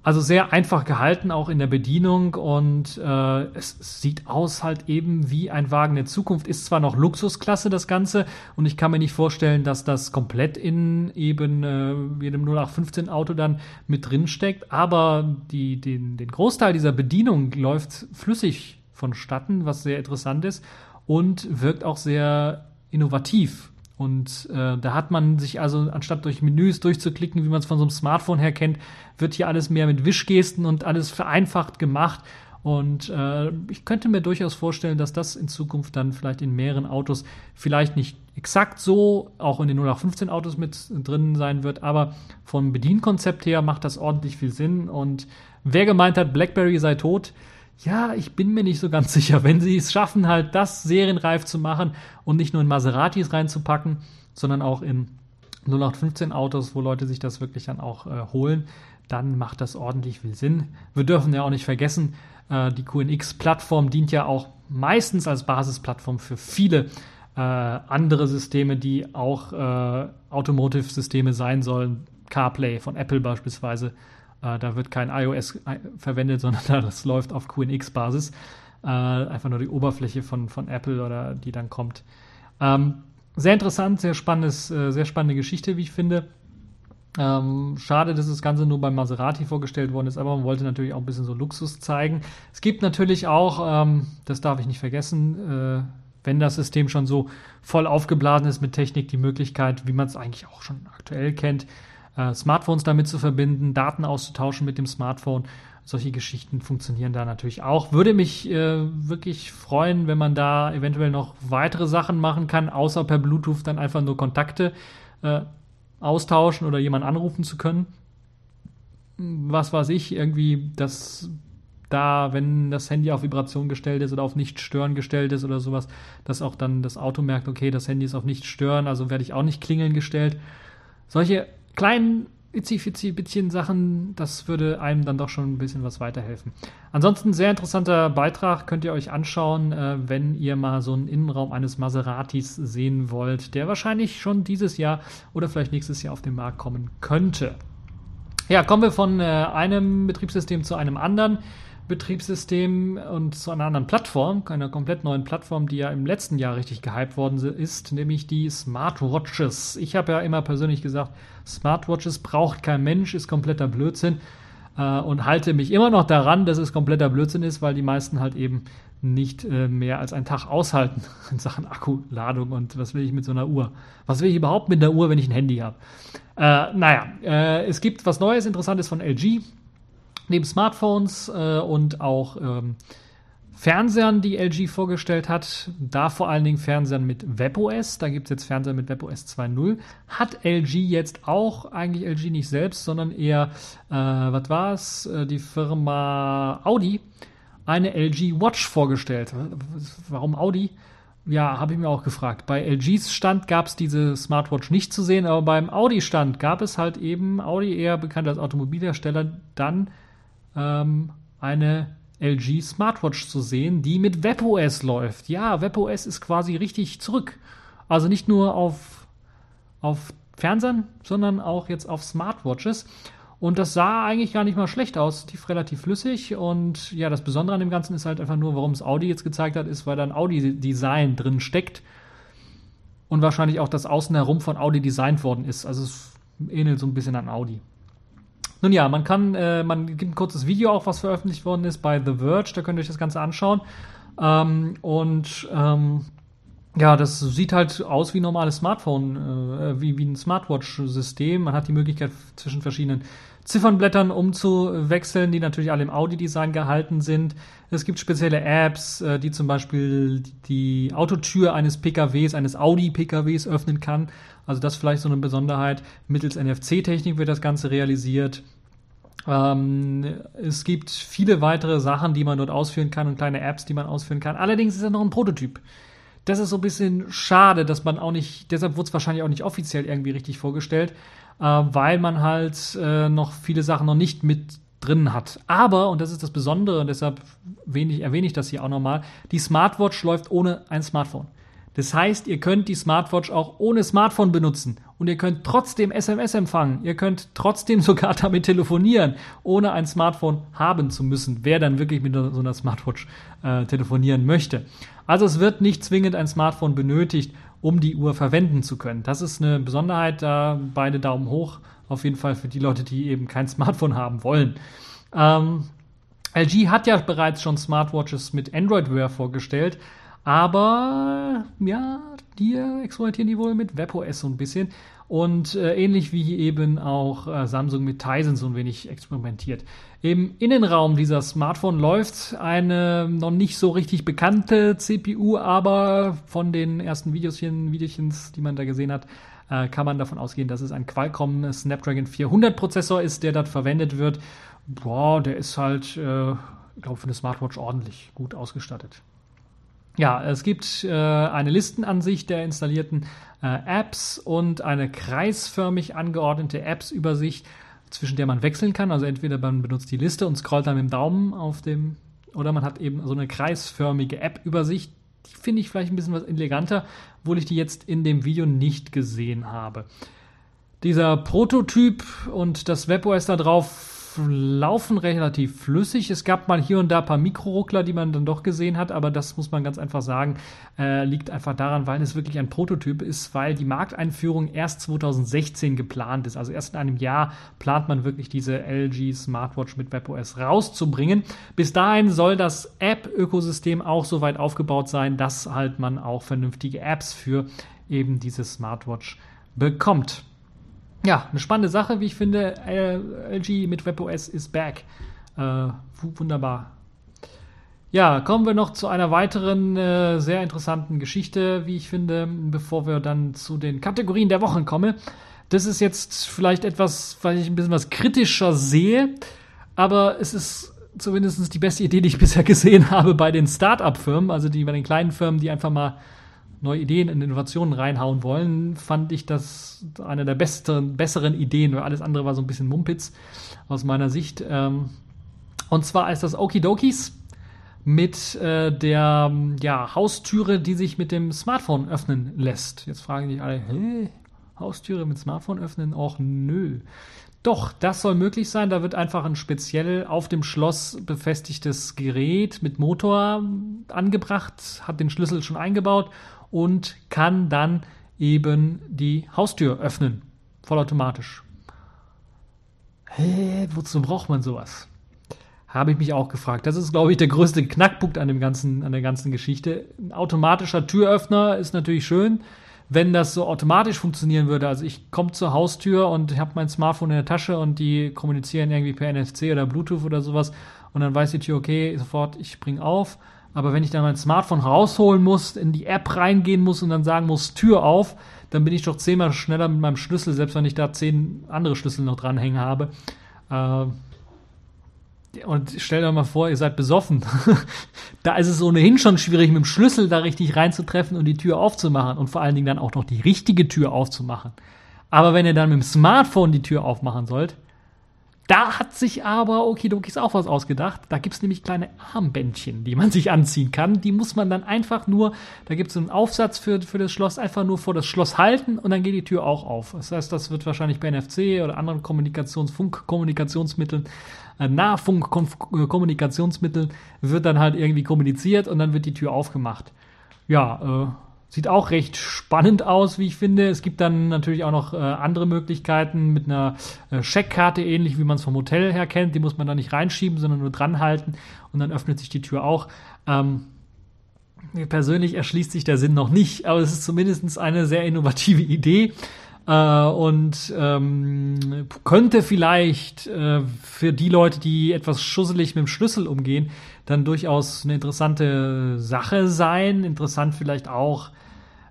Also sehr einfach gehalten, auch in der Bedienung. Und äh, es sieht aus halt eben wie ein Wagen der Zukunft. Ist zwar noch Luxusklasse das Ganze. Und ich kann mir nicht vorstellen, dass das komplett in eben äh, jedem 0815 Auto dann mit drin steckt, aber die, den, den Großteil dieser Bedienung läuft flüssig vonstatten, was sehr interessant ist und wirkt auch sehr innovativ und äh, da hat man sich also, anstatt durch Menüs durchzuklicken, wie man es von so einem Smartphone her kennt, wird hier alles mehr mit Wischgesten und alles vereinfacht gemacht. Und äh, ich könnte mir durchaus vorstellen, dass das in Zukunft dann vielleicht in mehreren Autos vielleicht nicht exakt so auch in den 0815 Autos mit drin sein wird, aber vom Bedienkonzept her macht das ordentlich viel Sinn. Und wer gemeint hat, BlackBerry sei tot, ja, ich bin mir nicht so ganz sicher. Wenn sie es schaffen, halt das serienreif zu machen und nicht nur in Maseratis reinzupacken, sondern auch in 0815 Autos, wo Leute sich das wirklich dann auch äh, holen, dann macht das ordentlich viel Sinn. Wir dürfen ja auch nicht vergessen, äh, die QNX-Plattform dient ja auch meistens als Basisplattform für viele äh, andere Systeme, die auch äh, Automotive-Systeme sein sollen. CarPlay von Apple beispielsweise. Äh, da wird kein iOS äh, verwendet, sondern das läuft auf QNX-Basis. Äh, einfach nur die Oberfläche von, von Apple oder die dann kommt. Ähm, sehr interessant, sehr spannendes, sehr spannende Geschichte, wie ich finde. Ähm, schade, dass das Ganze nur beim Maserati vorgestellt worden ist, aber man wollte natürlich auch ein bisschen so Luxus zeigen. Es gibt natürlich auch, ähm, das darf ich nicht vergessen, äh, wenn das System schon so voll aufgeblasen ist mit Technik, die Möglichkeit, wie man es eigentlich auch schon aktuell kennt, äh, Smartphones damit zu verbinden, Daten auszutauschen mit dem Smartphone. Solche Geschichten funktionieren da natürlich auch. Würde mich äh, wirklich freuen, wenn man da eventuell noch weitere Sachen machen kann, außer per Bluetooth dann einfach nur Kontakte äh, austauschen oder jemanden anrufen zu können. Was weiß ich, irgendwie, dass da, wenn das Handy auf Vibration gestellt ist oder auf nicht stören gestellt ist oder sowas, dass auch dann das Auto merkt, okay, das Handy ist auf nicht stören, also werde ich auch nicht klingeln gestellt. Solche kleinen itzi bisschen Sachen, das würde einem dann doch schon ein bisschen was weiterhelfen. Ansonsten sehr interessanter Beitrag, könnt ihr euch anschauen, äh, wenn ihr mal so einen Innenraum eines Maseratis sehen wollt, der wahrscheinlich schon dieses Jahr oder vielleicht nächstes Jahr auf den Markt kommen könnte. Ja, kommen wir von äh, einem Betriebssystem zu einem anderen. Betriebssystem und zu einer anderen Plattform, einer komplett neuen Plattform, die ja im letzten Jahr richtig gehypt worden ist, nämlich die Smartwatches. Ich habe ja immer persönlich gesagt, Smartwatches braucht kein Mensch, ist kompletter Blödsinn äh, und halte mich immer noch daran, dass es kompletter Blödsinn ist, weil die meisten halt eben nicht äh, mehr als einen Tag aushalten in Sachen Akkuladung und was will ich mit so einer Uhr? Was will ich überhaupt mit einer Uhr, wenn ich ein Handy habe? Äh, naja, äh, es gibt was Neues, Interessantes von LG neben Smartphones äh, und auch ähm, Fernsehern, die LG vorgestellt hat, da vor allen Dingen Fernsehern mit WebOS, da gibt es jetzt Fernseher mit WebOS 2.0, hat LG jetzt auch, eigentlich LG nicht selbst, sondern eher, äh, was war es, äh, die Firma Audi, eine LG Watch vorgestellt. Warum Audi? Ja, habe ich mir auch gefragt. Bei LGs Stand gab es diese Smartwatch nicht zu sehen, aber beim Audi-Stand gab es halt eben, Audi eher bekannt als Automobilhersteller, dann ähm, eine LG Smartwatch zu sehen, die mit WebOS läuft. Ja, WebOS ist quasi richtig zurück. Also nicht nur auf, auf Fernsehern, sondern auch jetzt auf Smartwatches. Und das sah eigentlich gar nicht mal schlecht aus, tief relativ flüssig. Und ja, das Besondere an dem Ganzen ist halt einfach nur, warum es Audi jetzt gezeigt hat, ist, weil da ein Audi-Design drin steckt. Und wahrscheinlich auch das Außen herum von Audi designt worden ist. Also es ähnelt so ein bisschen an Audi. Nun ja, man kann, äh, man gibt ein kurzes Video auch, was veröffentlicht worden ist bei The Verge, da könnt ihr euch das Ganze anschauen. Ähm, und ähm, ja, das sieht halt aus wie ein normales Smartphone, äh, wie, wie ein Smartwatch-System. Man hat die Möglichkeit zwischen verschiedenen Ziffernblättern umzuwechseln, die natürlich alle im Audi-Design gehalten sind. Es gibt spezielle Apps, äh, die zum Beispiel die Autotür eines PKWs, eines Audi-PKWs öffnen kann. Also das vielleicht so eine Besonderheit. Mittels NFC-Technik wird das Ganze realisiert. Ähm, es gibt viele weitere Sachen, die man dort ausführen kann und kleine Apps, die man ausführen kann. Allerdings ist er noch ein Prototyp. Das ist so ein bisschen schade, dass man auch nicht, deshalb wurde es wahrscheinlich auch nicht offiziell irgendwie richtig vorgestellt, äh, weil man halt äh, noch viele Sachen noch nicht mit drin hat. Aber, und das ist das Besondere, und deshalb wenig, erwähne ich das hier auch nochmal, die Smartwatch läuft ohne ein Smartphone. Das heißt, ihr könnt die Smartwatch auch ohne Smartphone benutzen und ihr könnt trotzdem SMS empfangen. Ihr könnt trotzdem sogar damit telefonieren, ohne ein Smartphone haben zu müssen, wer dann wirklich mit so einer Smartwatch äh, telefonieren möchte. Also es wird nicht zwingend ein Smartphone benötigt, um die Uhr verwenden zu können. Das ist eine Besonderheit, da beide Daumen hoch, auf jeden Fall für die Leute, die eben kein Smartphone haben wollen. Ähm, LG hat ja bereits schon Smartwatches mit Android Wear vorgestellt, Aber ja, die experimentieren die wohl mit WebOS so ein bisschen. Und äh, ähnlich wie eben auch äh, Samsung mit Tizen so ein wenig experimentiert. Im Innenraum dieser Smartphone läuft eine noch nicht so richtig bekannte CPU, aber von den ersten Videochen, Videochens, die man da gesehen hat, äh, kann man davon ausgehen, dass es ein Qualcomm Snapdragon 400 Prozessor ist, der dort verwendet wird. Boah, der ist halt, äh, ich glaube, für eine Smartwatch ordentlich gut ausgestattet. Ja, es gibt äh, eine Listenansicht der installierten äh, Apps und eine kreisförmig angeordnete Apps-Übersicht, zwischen der man wechseln kann. Also entweder man benutzt die Liste und scrollt dann mit dem Daumen auf dem, oder man hat eben so eine kreisförmige App-Übersicht. Die finde ich vielleicht ein bisschen was eleganter, obwohl ich die jetzt in dem Video nicht gesehen habe. Dieser Prototyp und das WebOS da drauf laufen relativ flüssig. Es gab mal hier und da ein paar Mikroruckler, die man dann doch gesehen hat, aber das muss man ganz einfach sagen, äh, liegt einfach daran, weil es wirklich ein Prototyp ist, weil die Markteinführung erst 2016 geplant ist. Also erst in einem Jahr plant man wirklich diese LG Smartwatch mit WebOS rauszubringen. Bis dahin soll das App-Ökosystem auch so weit aufgebaut sein, dass halt man auch vernünftige Apps für eben diese Smartwatch bekommt ja, eine spannende Sache, wie ich finde. LG mit WebOS ist back. Äh, wunderbar. Ja, kommen wir noch zu einer weiteren äh, sehr interessanten Geschichte, wie ich finde, bevor wir dann zu den Kategorien der Wochen kommen. Das ist jetzt vielleicht etwas, weil ich ein bisschen was kritischer sehe, aber es ist zumindest die beste Idee, die ich bisher gesehen habe bei den Start-up-Firmen, also die bei den kleinen Firmen, die einfach mal neue Ideen und Innovationen reinhauen wollen, fand ich das eine der besten, besseren Ideen, weil alles andere war so ein bisschen Mumpitz aus meiner Sicht. Ähm, und zwar ist das Okidokis mit äh, der ja, Haustüre, die sich mit dem Smartphone öffnen lässt. Jetzt fragen die alle, hä? Haustüre mit Smartphone öffnen? Och nö. Doch, das soll möglich sein. Da wird einfach ein speziell auf dem Schloss befestigtes Gerät mit Motor angebracht, hat den Schlüssel schon eingebaut und kann dann eben die Haustür öffnen. Vollautomatisch. Hä, wozu braucht man sowas? Habe ich mich auch gefragt. Das ist, glaube ich, der größte Knackpunkt an, dem ganzen, an der ganzen Geschichte. Ein automatischer Türöffner ist natürlich schön, wenn das so automatisch funktionieren würde. Also ich komme zur Haustür und habe mein Smartphone in der Tasche und die kommunizieren irgendwie per NFC oder Bluetooth oder sowas und dann weiß die Tür, okay, sofort, ich spring auf aber wenn ich dann mein Smartphone rausholen muss, in die App reingehen muss und dann sagen muss, Tür auf, dann bin ich doch zehnmal schneller mit meinem Schlüssel, selbst wenn ich da zehn andere Schlüssel noch dranhängen habe. Äh, und stellt euch mal vor, ihr seid besoffen. da ist es ohnehin schon schwierig, mit dem Schlüssel da richtig reinzutreffen und die Tür aufzumachen und vor allen Dingen dann auch noch die richtige Tür aufzumachen. Aber wenn ihr dann mit dem Smartphone die Tür aufmachen sollt, da hat sich aber Okidokis auch was ausgedacht. Da gibt's nämlich kleine Armbändchen, die man sich anziehen kann. Die muss man dann einfach nur, da gibt's einen Aufsatz für, für das Schloss, einfach nur vor das Schloss halten und dann geht die Tür auch auf. Das heißt, das wird wahrscheinlich bei NFC oder anderen Kommunikations-, Funkkommunikationsmitteln, äh, Nahfunkkommunikationsmitteln, wird dann halt irgendwie kommuniziert und dann wird die Tür aufgemacht. Ja, äh, Sieht auch recht spannend aus, wie ich finde. Es gibt dann natürlich auch noch äh, andere Möglichkeiten mit einer äh, Scheckkarte, ähnlich wie man es vom Hotel her kennt. Die muss man da nicht reinschieben, sondern nur dran halten und dann öffnet sich die Tür auch. Ähm, persönlich erschließt sich der Sinn noch nicht, aber es ist zumindest eine sehr innovative Idee. Äh, und ähm, könnte vielleicht äh, für die Leute, die etwas schusselig mit dem Schlüssel umgehen, dann durchaus eine interessante Sache sein. Interessant vielleicht auch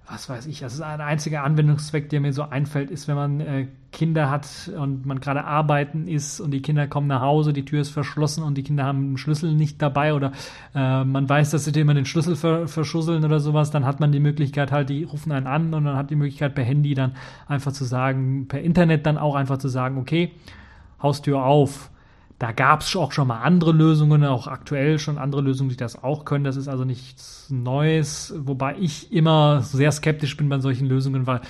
was weiß ich, das ist ein einziger Anwendungszweck, der mir so einfällt, ist, wenn man äh, Kinder hat und man gerade arbeiten ist und die Kinder kommen nach Hause, die Tür ist verschlossen und die Kinder haben einen Schlüssel nicht dabei oder äh, man weiß, dass sie dir immer den Schlüssel ver verschusseln oder sowas, dann hat man die Möglichkeit halt, die rufen einen an und dann hat die Möglichkeit per Handy dann einfach zu sagen, per Internet dann auch einfach zu sagen, okay, Haustür auf da gab es auch schon mal andere Lösungen, auch aktuell schon andere Lösungen, die das auch können. Das ist also nichts Neues, wobei ich immer sehr skeptisch bin bei solchen Lösungen, weil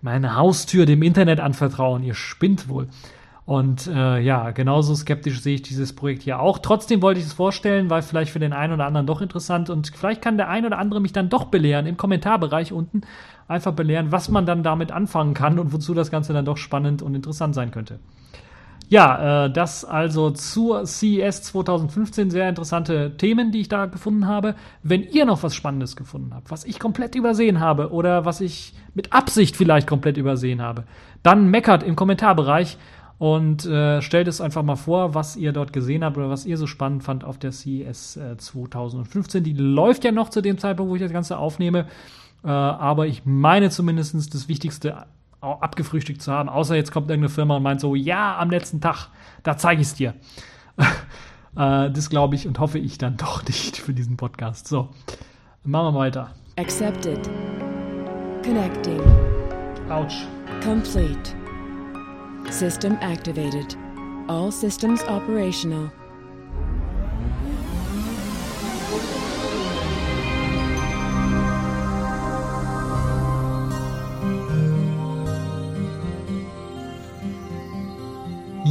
meine Haustür dem Internet anvertrauen, ihr spinnt wohl. Und äh, ja, genauso skeptisch sehe ich dieses Projekt hier auch. Trotzdem wollte ich es vorstellen, weil vielleicht für den einen oder anderen doch interessant und vielleicht kann der ein oder andere mich dann doch belehren im Kommentarbereich unten einfach belehren, was man dann damit anfangen kann und wozu das Ganze dann doch spannend und interessant sein könnte. Ja, äh, das also zur CES 2015 sehr interessante Themen, die ich da gefunden habe. Wenn ihr noch was Spannendes gefunden habt, was ich komplett übersehen habe oder was ich mit Absicht vielleicht komplett übersehen habe, dann meckert im Kommentarbereich und äh, stellt es einfach mal vor, was ihr dort gesehen habt oder was ihr so spannend fand auf der CES äh, 2015. Die läuft ja noch zu dem Zeitpunkt, wo ich das Ganze aufnehme. Äh, aber ich meine zumindest das Wichtigste abgefrühstückt zu haben, außer jetzt kommt irgendeine Firma und meint so, ja, am letzten Tag, da zeige ich es dir. äh, das glaube ich und hoffe ich dann doch nicht für diesen Podcast. So, machen wir weiter. Accepted. Connecting. Ouch. Complete. System activated. All systems operational.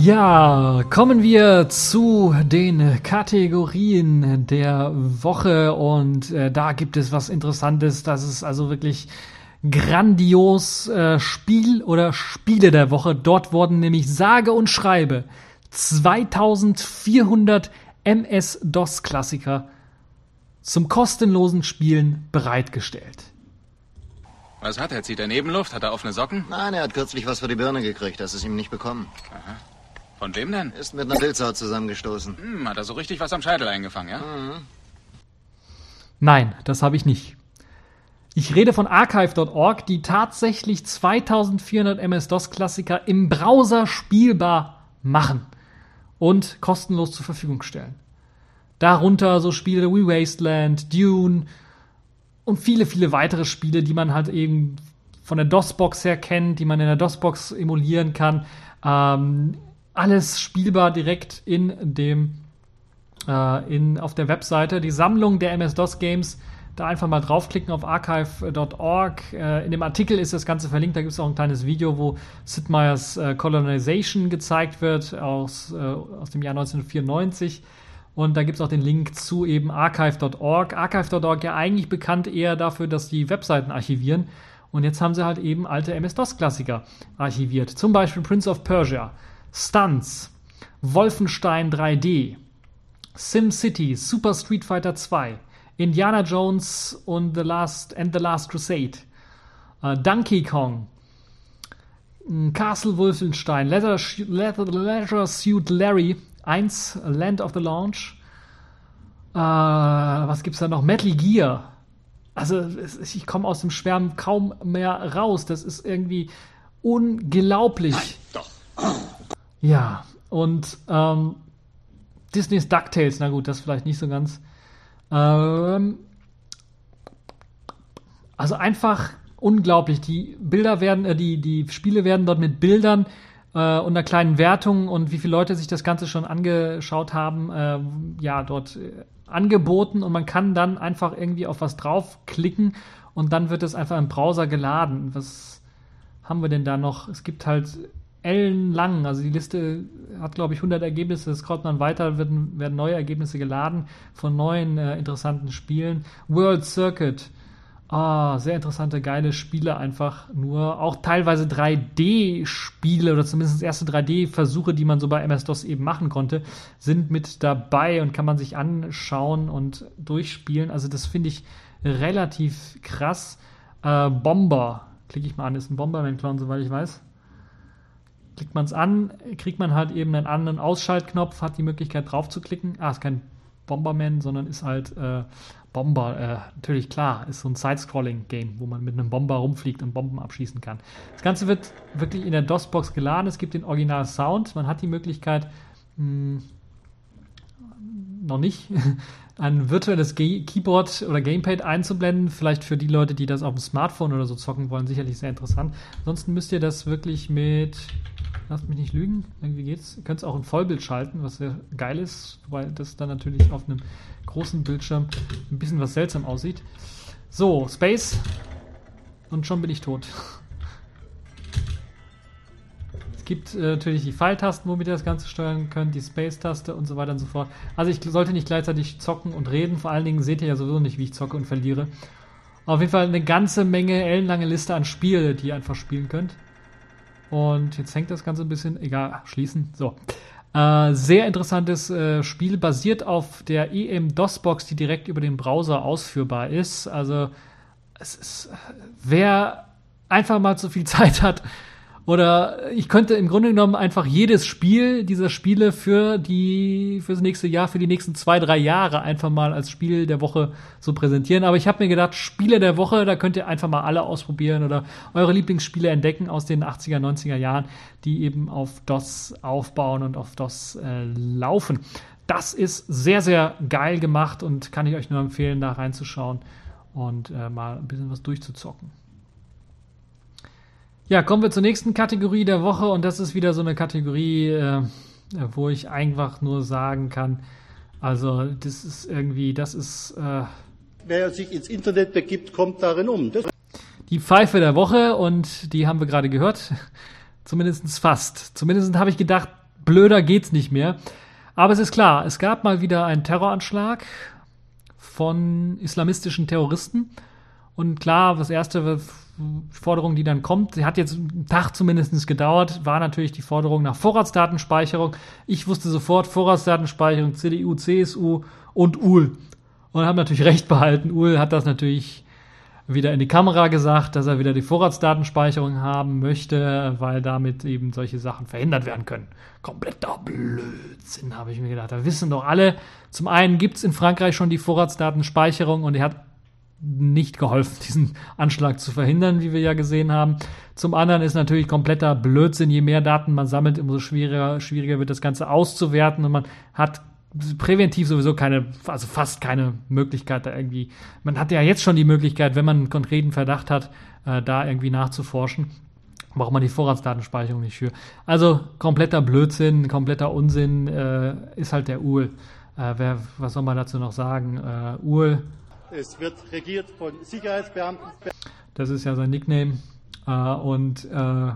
Ja, kommen wir zu den Kategorien der Woche und äh, da gibt es was Interessantes. Das ist also wirklich grandios äh, Spiel oder Spiele der Woche. Dort wurden nämlich sage und schreibe 2400 MS-DOS-Klassiker zum kostenlosen Spielen bereitgestellt. Was hat er? Zieht er Nebenluft? Hat er offene Socken? Nein, er hat kürzlich was für die Birne gekriegt. Das ist ihm nicht bekommen. Aha. Von wem denn? Ist mit einer Pilzau zusammengestoßen. Hm, hat er so richtig was am Scheitel eingefangen, ja? Mhm. Nein, das habe ich nicht. Ich rede von archive.org, die tatsächlich 2400 MS-DOS-Klassiker im Browser spielbar machen und kostenlos zur Verfügung stellen. Darunter so Spiele wie Wasteland, Dune und viele, viele weitere Spiele, die man halt eben von der DOS-Box her kennt, die man in der DOS-Box emulieren kann. Ähm, alles spielbar direkt in dem äh, in, auf der Webseite. Die Sammlung der MS-DOS-Games, da einfach mal draufklicken auf archive.org. Äh, in dem Artikel ist das Ganze verlinkt. Da gibt es auch ein kleines Video, wo Sid Meier's äh, Colonization gezeigt wird aus, äh, aus dem Jahr 1994. Und da gibt es auch den Link zu eben archive.org. Archive.org ja eigentlich bekannt eher dafür, dass die Webseiten archivieren. Und jetzt haben sie halt eben alte MS-DOS-Klassiker archiviert. Zum Beispiel Prince of Persia. Stunts, Wolfenstein 3D, SimCity, Super Street Fighter 2, Indiana Jones und The Last and the Last Crusade, uh, Donkey Kong, Castle Wolfenstein, Leather, Leather, Leisure Suit Larry 1, Land of the Launch. Uh, was gibt's da noch? Metal Gear. Also ich komme aus dem Schwärmen kaum mehr raus. Das ist irgendwie unglaublich. Nein, doch. Ja, und ähm, Disneys DuckTales, na gut, das vielleicht nicht so ganz. Ähm, also einfach unglaublich. Die Bilder werden, äh, die, die Spiele werden dort mit Bildern äh, und einer kleinen Wertung und wie viele Leute sich das Ganze schon angeschaut haben, äh, ja, dort äh, angeboten und man kann dann einfach irgendwie auf was draufklicken und dann wird es einfach im Browser geladen. Was haben wir denn da noch? Es gibt halt ellenlang. Also die Liste hat, glaube ich, 100 Ergebnisse. Es scrollt man weiter, werden, werden neue Ergebnisse geladen von neuen äh, interessanten Spielen. World Circuit. Ah, sehr interessante, geile Spiele einfach nur. Auch teilweise 3D-Spiele oder zumindest erste 3D-Versuche, die man so bei MS-DOS eben machen konnte, sind mit dabei und kann man sich anschauen und durchspielen. Also das finde ich relativ krass. Äh, Bomber, klicke ich mal an, ist ein Bomberman-Clown, soweit ich weiß klickt man es an, kriegt man halt eben einen anderen Ausschaltknopf, hat die Möglichkeit drauf zu klicken. Ah, ist kein Bomberman, sondern ist halt äh, Bomber. Äh, natürlich klar, ist so ein Side-Scrolling-Game, wo man mit einem Bomber rumfliegt und Bomben abschießen kann. Das Ganze wird wirklich in der DOS-Box geladen. Es gibt den Original-Sound. Man hat die Möglichkeit, mh, hm, noch nicht, ein virtuelles Ge Keyboard oder Gamepad einzublenden. Vielleicht für die Leute, die das auf dem Smartphone oder so zocken wollen, sicherlich sehr interessant. Ansonsten müsst ihr das wirklich mit Lasst mich nicht lügen. Irgendwie geht's. Ihr könnt es auch in Vollbild schalten, was sehr geil ist, weil das dann natürlich auf einem großen Bildschirm ein bisschen was seltsam aussieht. So, Space. Und schon bin ich tot. Es gibt äh, natürlich die Pfeiltasten, womit ihr das Ganze steuern könnt, die Space-Taste und so weiter und so fort. Also ich sollte nicht gleichzeitig zocken und reden. Vor allen Dingen seht ihr ja sowieso nicht, wie ich zocke und verliere. Auf jeden Fall eine ganze Menge ellenlange Liste an Spiele, die ihr einfach spielen könnt. Und jetzt hängt das Ganze ein bisschen, egal, schließen. So. Äh, sehr interessantes äh, Spiel, basiert auf der EM-DOS-Box, die direkt über den Browser ausführbar ist. Also, es ist, wer einfach mal zu viel Zeit hat, oder ich könnte im Grunde genommen einfach jedes Spiel dieser Spiele für die fürs nächste Jahr, für die nächsten zwei, drei Jahre einfach mal als Spiel der Woche so präsentieren. Aber ich habe mir gedacht, Spiele der Woche, da könnt ihr einfach mal alle ausprobieren oder eure Lieblingsspiele entdecken aus den 80er, 90er Jahren, die eben auf DOS aufbauen und auf DOS äh, laufen. Das ist sehr, sehr geil gemacht und kann ich euch nur empfehlen, da reinzuschauen und äh, mal ein bisschen was durchzuzocken. Ja, kommen wir zur nächsten Kategorie der Woche und das ist wieder so eine Kategorie, äh, wo ich einfach nur sagen kann, also das ist irgendwie, das ist... Äh, Wer sich ins Internet begibt, kommt darin um. Das die Pfeife der Woche und die haben wir gerade gehört. Zumindest fast. Zumindest habe ich gedacht, blöder geht's nicht mehr. Aber es ist klar, es gab mal wieder einen Terroranschlag von islamistischen Terroristen. Und klar, das erste Forderung, die dann kommt, hat jetzt einen Tag zumindest gedauert, war natürlich die Forderung nach Vorratsdatenspeicherung. Ich wusste sofort Vorratsdatenspeicherung, CDU, CSU und UL. Und haben natürlich recht behalten. UL hat das natürlich wieder in die Kamera gesagt, dass er wieder die Vorratsdatenspeicherung haben möchte, weil damit eben solche Sachen verhindert werden können. Kompletter Blödsinn, habe ich mir gedacht. Da wissen doch alle, zum einen gibt es in Frankreich schon die Vorratsdatenspeicherung und er hat nicht geholfen, diesen Anschlag zu verhindern, wie wir ja gesehen haben. Zum anderen ist natürlich kompletter Blödsinn. Je mehr Daten man sammelt, umso schwieriger, schwieriger wird das Ganze auszuwerten und man hat präventiv sowieso keine, also fast keine Möglichkeit da irgendwie. Man hat ja jetzt schon die Möglichkeit, wenn man einen konkreten Verdacht hat, äh, da irgendwie nachzuforschen. Braucht man die Vorratsdatenspeicherung nicht für. Also kompletter Blödsinn, kompletter Unsinn äh, ist halt der UL. Äh, wer, was soll man dazu noch sagen? Äh, UL es wird regiert von Sicherheitsbeamten. Das ist ja sein Nickname. Äh, und äh,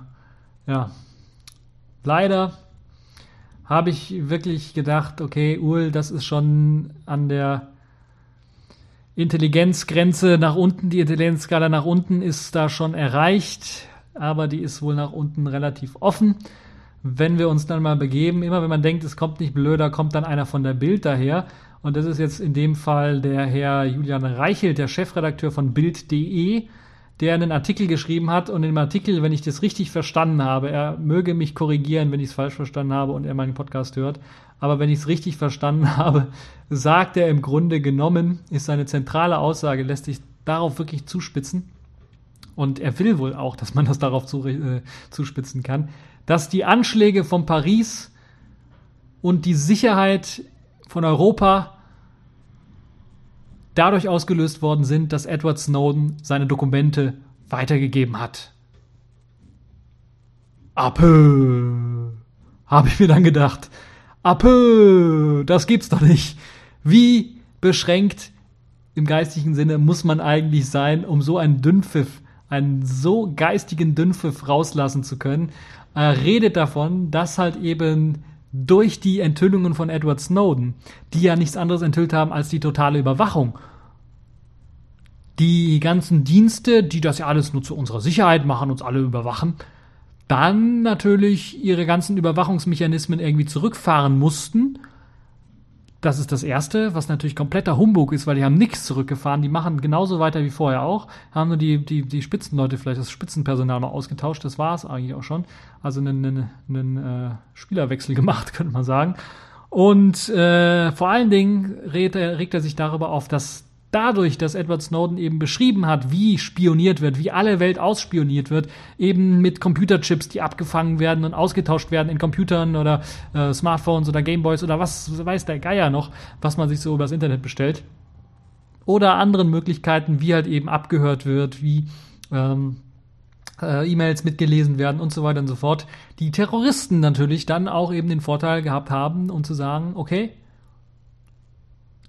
ja, leider habe ich wirklich gedacht, okay, Ul, das ist schon an der Intelligenzgrenze nach unten. Die Intelligenzskala nach unten ist da schon erreicht, aber die ist wohl nach unten relativ offen. Wenn wir uns dann mal begeben, immer wenn man denkt, es kommt nicht blöder, kommt dann einer von der Bild daher und das ist jetzt in dem Fall der Herr Julian Reichelt, der Chefredakteur von Bild.de, der einen Artikel geschrieben hat. Und im Artikel, wenn ich das richtig verstanden habe, er möge mich korrigieren, wenn ich es falsch verstanden habe und er meinen Podcast hört. Aber wenn ich es richtig verstanden habe, sagt er im Grunde genommen, ist seine zentrale Aussage, lässt sich darauf wirklich zuspitzen. Und er will wohl auch, dass man das darauf zu, äh, zuspitzen kann, dass die Anschläge von Paris und die Sicherheit von Europa dadurch ausgelöst worden sind, dass Edward Snowden seine Dokumente weitergegeben hat. Apö, habe ich mir dann gedacht. Apö, das gibt's doch nicht. Wie beschränkt im geistigen Sinne muss man eigentlich sein, um so einen Dünnpfiff, einen so geistigen Dünnpfiff rauslassen zu können? Er redet davon, dass halt eben durch die Enthüllungen von Edward Snowden, die ja nichts anderes enthüllt haben als die totale Überwachung. Die ganzen Dienste, die das ja alles nur zu unserer Sicherheit machen, uns alle überwachen, dann natürlich ihre ganzen Überwachungsmechanismen irgendwie zurückfahren mussten das ist das Erste, was natürlich kompletter Humbug ist, weil die haben nichts zurückgefahren. Die machen genauso weiter wie vorher auch. Haben nur die, die, die Spitzenleute, vielleicht das Spitzenpersonal mal ausgetauscht. Das war es eigentlich auch schon. Also einen, einen, einen äh, Spielerwechsel gemacht, könnte man sagen. Und äh, vor allen Dingen regt er, regt er sich darüber auf, dass dadurch, dass Edward Snowden eben beschrieben hat, wie spioniert wird, wie alle Welt ausspioniert wird, eben mit Computerchips, die abgefangen werden und ausgetauscht werden in Computern oder äh, Smartphones oder Gameboys oder was weiß der Geier noch, was man sich so übers Internet bestellt. Oder anderen Möglichkeiten, wie halt eben abgehört wird, wie ähm, äh, E-Mails mitgelesen werden und so weiter und so fort. Die Terroristen natürlich dann auch eben den Vorteil gehabt haben, um zu sagen, okay,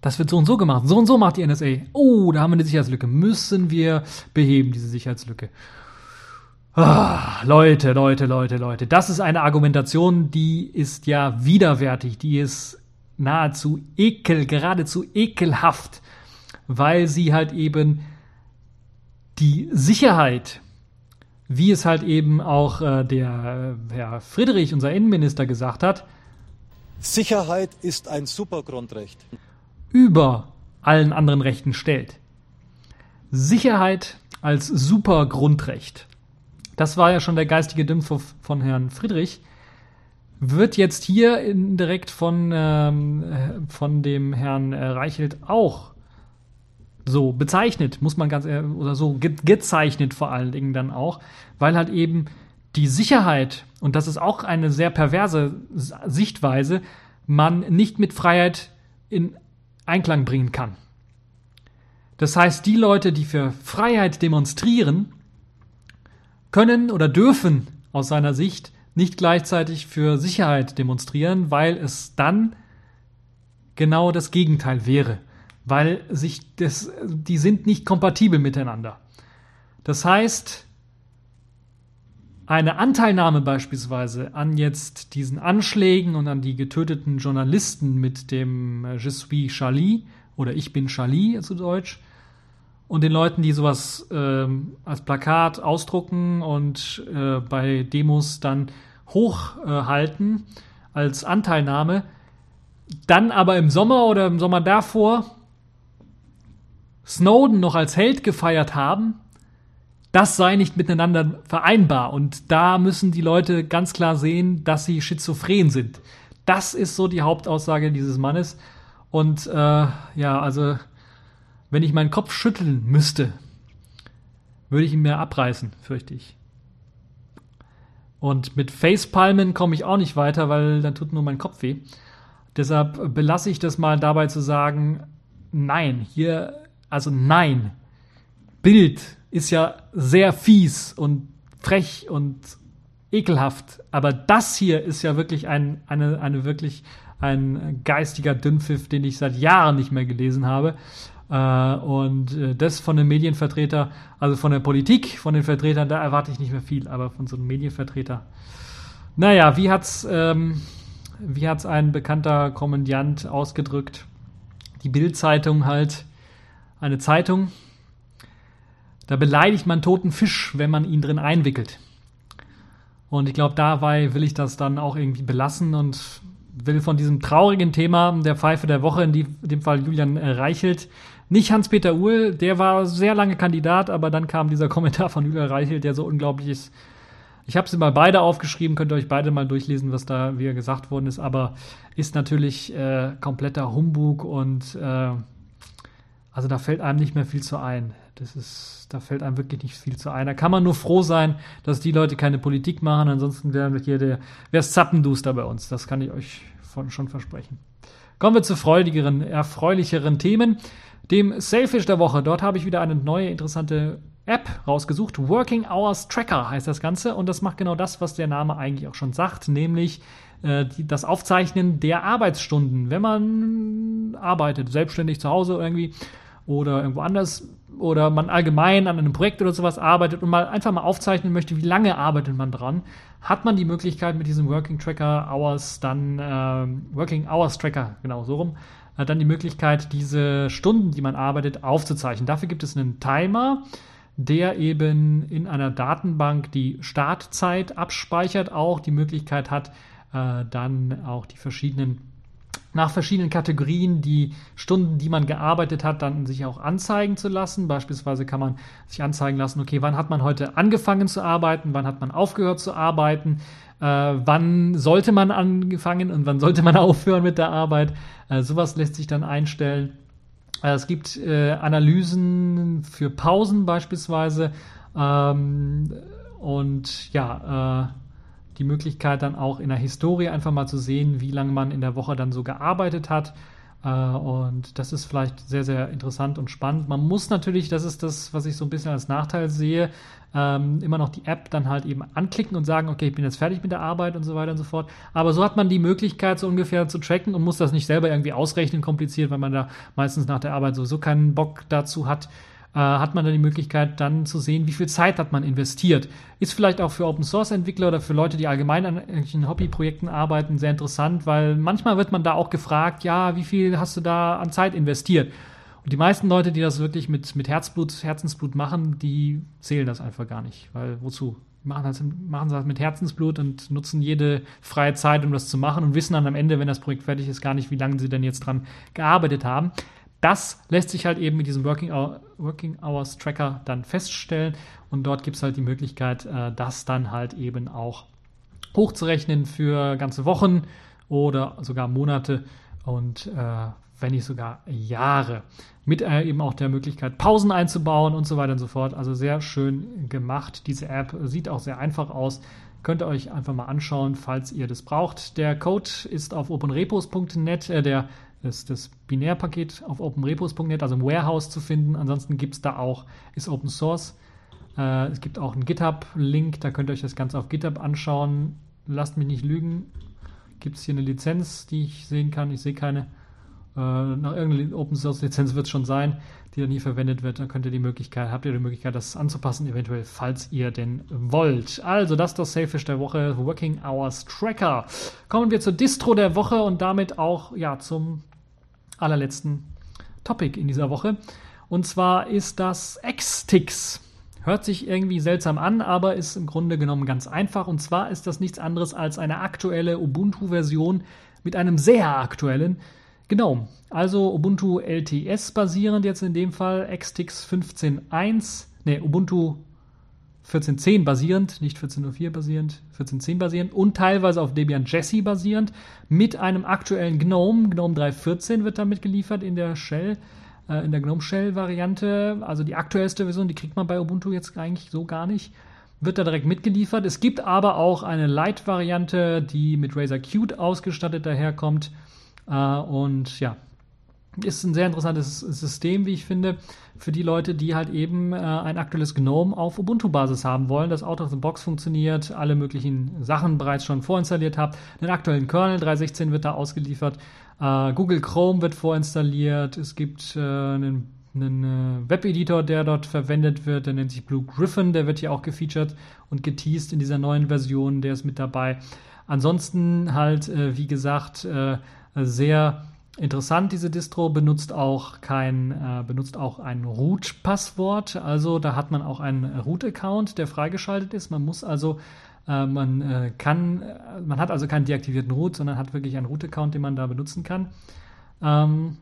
das wird so und so gemacht. So und so macht die NSA. Oh, da haben wir eine Sicherheitslücke. Müssen wir beheben, diese Sicherheitslücke. Ah, Leute, Leute, Leute, Leute. Das ist eine Argumentation, die ist ja widerwärtig. Die ist nahezu ekel, geradezu ekelhaft, weil sie halt eben die Sicherheit wie es halt eben auch äh, der äh, Herr Friedrich, unser Innenminister, gesagt hat, Sicherheit ist ein Supergrundrecht. Über allen anderen Rechten stellt. Sicherheit als Supergrundrecht. Das war ja schon der geistige Dümpf von Herrn Friedrich. Wird jetzt hier indirekt von, ähm, äh, von dem Herrn äh, Reichelt auch so bezeichnet, muss man ganz ehr- oder so ge gezeichnet vor allen Dingen dann auch, weil halt eben die Sicherheit, und das ist auch eine sehr perverse Sichtweise, man nicht mit Freiheit in Einklang bringen kann. Das heißt, die Leute, die für Freiheit demonstrieren, können oder dürfen aus seiner Sicht nicht gleichzeitig für Sicherheit demonstrieren, weil es dann genau das Gegenteil wäre, weil sich das, die sind nicht kompatibel miteinander. Das heißt, eine Anteilnahme beispielsweise an jetzt diesen Anschlägen und an die getöteten Journalisten mit dem äh, Je suis Charlie oder Ich bin Charlie zu Deutsch und den Leuten, die sowas ähm, als Plakat ausdrucken und äh, bei Demos dann hochhalten als Anteilnahme, dann aber im Sommer oder im Sommer davor Snowden noch als Held gefeiert haben, das sei nicht miteinander vereinbar. Und da müssen die Leute ganz klar sehen, dass sie schizophren sind. Das ist so die Hauptaussage dieses Mannes. Und äh, ja, also wenn ich meinen Kopf schütteln müsste, würde ich ihn mir abreißen, fürchte ich. Und mit Facepalmen komme ich auch nicht weiter, weil dann tut nur mein Kopf weh. Deshalb belasse ich das mal dabei zu sagen, nein, hier, also nein. Bild ist ja sehr fies und frech und ekelhaft, aber das hier ist ja wirklich ein, eine, eine wirklich ein geistiger Dünnpfiff, den ich seit Jahren nicht mehr gelesen habe. Äh, und äh, das von einem Medienvertreter, also von der Politik, von den Vertretern, da erwarte ich nicht mehr viel, aber von so einem Medienvertreter. Naja, wie hat's, ähm, wie hat's ein bekannter Kommandiant ausgedrückt? Die Bild-Zeitung halt, eine Zeitung, da beleidigt man toten Fisch, wenn man ihn drin einwickelt. Und ich glaube, dabei will ich das dann auch irgendwie belassen und will von diesem traurigen Thema der Pfeife der Woche, in, dem Fall Julian äh, Reichelt, nicht Hans-Peter Uhl, der war sehr lange Kandidat, aber dann kam dieser Kommentar von Julian Reichelt, der so unglaublich ist. Ich habe sie mal beide aufgeschrieben, könnt ihr euch beide mal durchlesen, was da wieder gesagt worden ist, aber ist natürlich äh, kompletter Humbug und äh, also da fällt einem nicht mehr viel zu ein. Das ist, da fällt einem wirklich nicht viel zu ein. Da kann man nur froh sein, dass die Leute keine Politik machen. Ansonsten wäre hier der, wäre es Zappenduster bei uns. Das kann ich euch von, schon versprechen. Kommen wir zu freudigeren, erfreulicheren Themen. Dem Selfish der Woche. Dort habe ich wieder eine neue interessante App rausgesucht. Working Hours Tracker heißt das Ganze. Und das macht genau das, was der Name eigentlich auch schon sagt, nämlich äh, das Aufzeichnen der Arbeitsstunden. Wenn man arbeitet, selbstständig zu Hause irgendwie oder irgendwo anders oder man allgemein an einem Projekt oder sowas arbeitet und mal einfach mal aufzeichnen möchte, wie lange arbeitet man dran, hat man die Möglichkeit mit diesem Working Tracker Hours dann ähm, Working Hours Tracker genau so rum äh, dann die Möglichkeit diese Stunden, die man arbeitet, aufzuzeichnen. Dafür gibt es einen Timer, der eben in einer Datenbank die Startzeit abspeichert, auch die Möglichkeit hat, äh, dann auch die verschiedenen nach verschiedenen Kategorien die Stunden, die man gearbeitet hat, dann sich auch anzeigen zu lassen. Beispielsweise kann man sich anzeigen lassen, okay, wann hat man heute angefangen zu arbeiten, wann hat man aufgehört zu arbeiten, äh, wann sollte man angefangen und wann sollte man aufhören mit der Arbeit. Äh, sowas lässt sich dann einstellen. Äh, es gibt äh, Analysen für Pausen beispielsweise ähm, und ja, äh, die Möglichkeit dann auch in der Historie einfach mal zu sehen, wie lange man in der Woche dann so gearbeitet hat. Äh, und das ist vielleicht sehr, sehr interessant und spannend. Man muss natürlich, das ist das, was ich so ein bisschen als Nachteil sehe, ähm, immer noch die App dann halt eben anklicken und sagen, okay, ich bin jetzt fertig mit der Arbeit und so weiter und so fort. Aber so hat man die Möglichkeit, so ungefähr zu tracken und muss das nicht selber irgendwie ausrechnen, kompliziert, weil man da meistens nach der Arbeit sowieso keinen Bock dazu hat äh, hat man dann die Möglichkeit, dann zu sehen, wie viel Zeit hat man investiert. Ist vielleicht auch für Open Source Entwickler oder für Leute, die allgemein an irgendwelchen Hobbyprojekten arbeiten, sehr interessant, weil manchmal wird man da auch gefragt, ja, wie viel hast du da an Zeit investiert? Und die meisten Leute, die das wirklich mit, mit Herzblut, Herzensblut machen, die zählen das einfach gar nicht. Weil wozu? Machen das, machen das mit Herzensblut und nutzen jede freie Zeit, um das zu machen und wissen dann am Ende, wenn das Projekt fertig ist, gar nicht, wie lange sie denn jetzt dran gearbeitet haben. Das lässt sich halt eben mit diesem Working, Hour, Working Hours Tracker dann feststellen und dort gibt es halt die Möglichkeit, äh, das dann halt eben auch hochzurechnen für ganze Wochen oder sogar Monate und äh, wenn nicht sogar Jahre. Mit äh, eben auch der Möglichkeit, Pausen einzubauen und so weiter und so fort. Also sehr schön gemacht. Diese App sieht auch sehr einfach aus. Könnt ihr euch einfach mal anschauen, falls ihr das braucht. Der Code ist auf openrepos.net, äh, der ist das Binärpaket auf openrepos.net, also im Warehouse zu finden. Ansonsten gibt es da auch, ist Open Source. Äh, es gibt auch einen GitHub-Link, da könnt ihr euch das Ganze auf GitHub anschauen. Lasst mich nicht lügen. Gibt es hier eine Lizenz, die ich sehen kann? Ich sehe keine. Äh, nach irgendeiner Open Source Lizenz wird es schon sein, die da nie verwendet wird. Dann könnt ihr die Möglichkeit, habt ihr die Möglichkeit, das anzupassen, eventuell, falls ihr denn wollt. Also, das ist das Safish der Woche, Working Hours Tracker. Kommen wir zur Distro der Woche und damit auch ja zum allerletzten Topic in dieser Woche. Und zwar ist das Xtix. Hört sich irgendwie seltsam an, aber ist im Grunde genommen ganz einfach. Und zwar ist das nichts anderes als eine aktuelle Ubuntu-Version mit einem sehr aktuellen Genau, also Ubuntu LTS basierend jetzt in dem Fall, Xtix 15.1, ne, Ubuntu 14.10 basierend, nicht 14.04 basierend, 14.10 basierend und teilweise auf Debian Jessie basierend mit einem aktuellen GNOME. GNOME 3.14 wird damit geliefert in der Shell, äh, in der GNOME Shell Variante. Also die aktuellste Version, die kriegt man bei Ubuntu jetzt eigentlich so gar nicht. Wird da direkt mitgeliefert. Es gibt aber auch eine Lite-Variante, die mit Razer Qt ausgestattet daherkommt. Äh, und ja, ist ein sehr interessantes System, wie ich finde, für die Leute, die halt eben äh, ein aktuelles GNOME auf Ubuntu-Basis haben wollen, das out of the box funktioniert, alle möglichen Sachen bereits schon vorinstalliert habt. Den aktuellen Kernel 3.16 wird da ausgeliefert, äh, Google Chrome wird vorinstalliert, es gibt äh, einen, einen äh, Webeditor, der dort verwendet wird, der nennt sich Blue Griffin, der wird hier auch gefeatured und geteased in dieser neuen Version, der ist mit dabei. Ansonsten halt, äh, wie gesagt, sehr interessant, diese Distro benutzt auch kein, äh, benutzt auch ein Root-Passwort. Also da hat man auch einen Root-Account, der freigeschaltet ist. Man muss also, äh, man äh, kann, äh, man hat also keinen deaktivierten Root, sondern hat wirklich einen Root-Account, den man da benutzen kann. Ähm,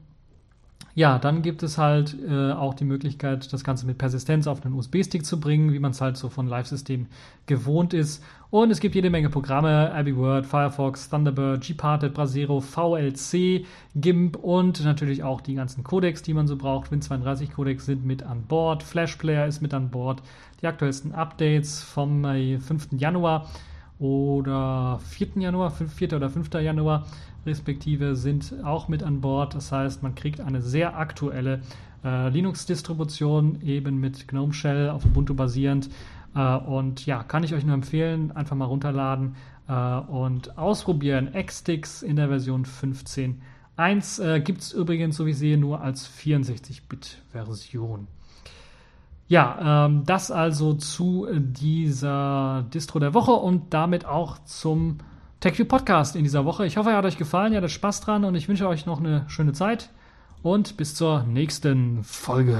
ja, dann gibt es halt äh, auch die Möglichkeit, das Ganze mit Persistenz auf einen USB-Stick zu bringen, wie man es halt so von Live-Systemen gewohnt ist. Und es gibt jede Menge Programme, Abbey Word, Firefox, Thunderbird, Gparted, Brasero, VLC, GIMP und natürlich auch die ganzen Codecs, die man so braucht. Win32 Codecs sind mit an Bord, Flash Player ist mit an Bord, die aktuellsten Updates vom 5. Äh, Januar oder 4. Januar, 4. oder 5. Januar respektive sind auch mit an Bord. Das heißt, man kriegt eine sehr aktuelle äh, Linux-Distribution eben mit GNOME Shell auf Ubuntu basierend. Äh, und ja, kann ich euch nur empfehlen, einfach mal runterladen äh, und ausprobieren. Xtix in der Version 15.1 äh, gibt es übrigens, so wie ich sehe, nur als 64-Bit-Version. Ja, ähm, das also zu dieser Distro der Woche und damit auch zum TechView Podcast in dieser Woche. Ich hoffe, er hat euch gefallen, ihr hattet Spaß dran und ich wünsche euch noch eine schöne Zeit und bis zur nächsten Folge.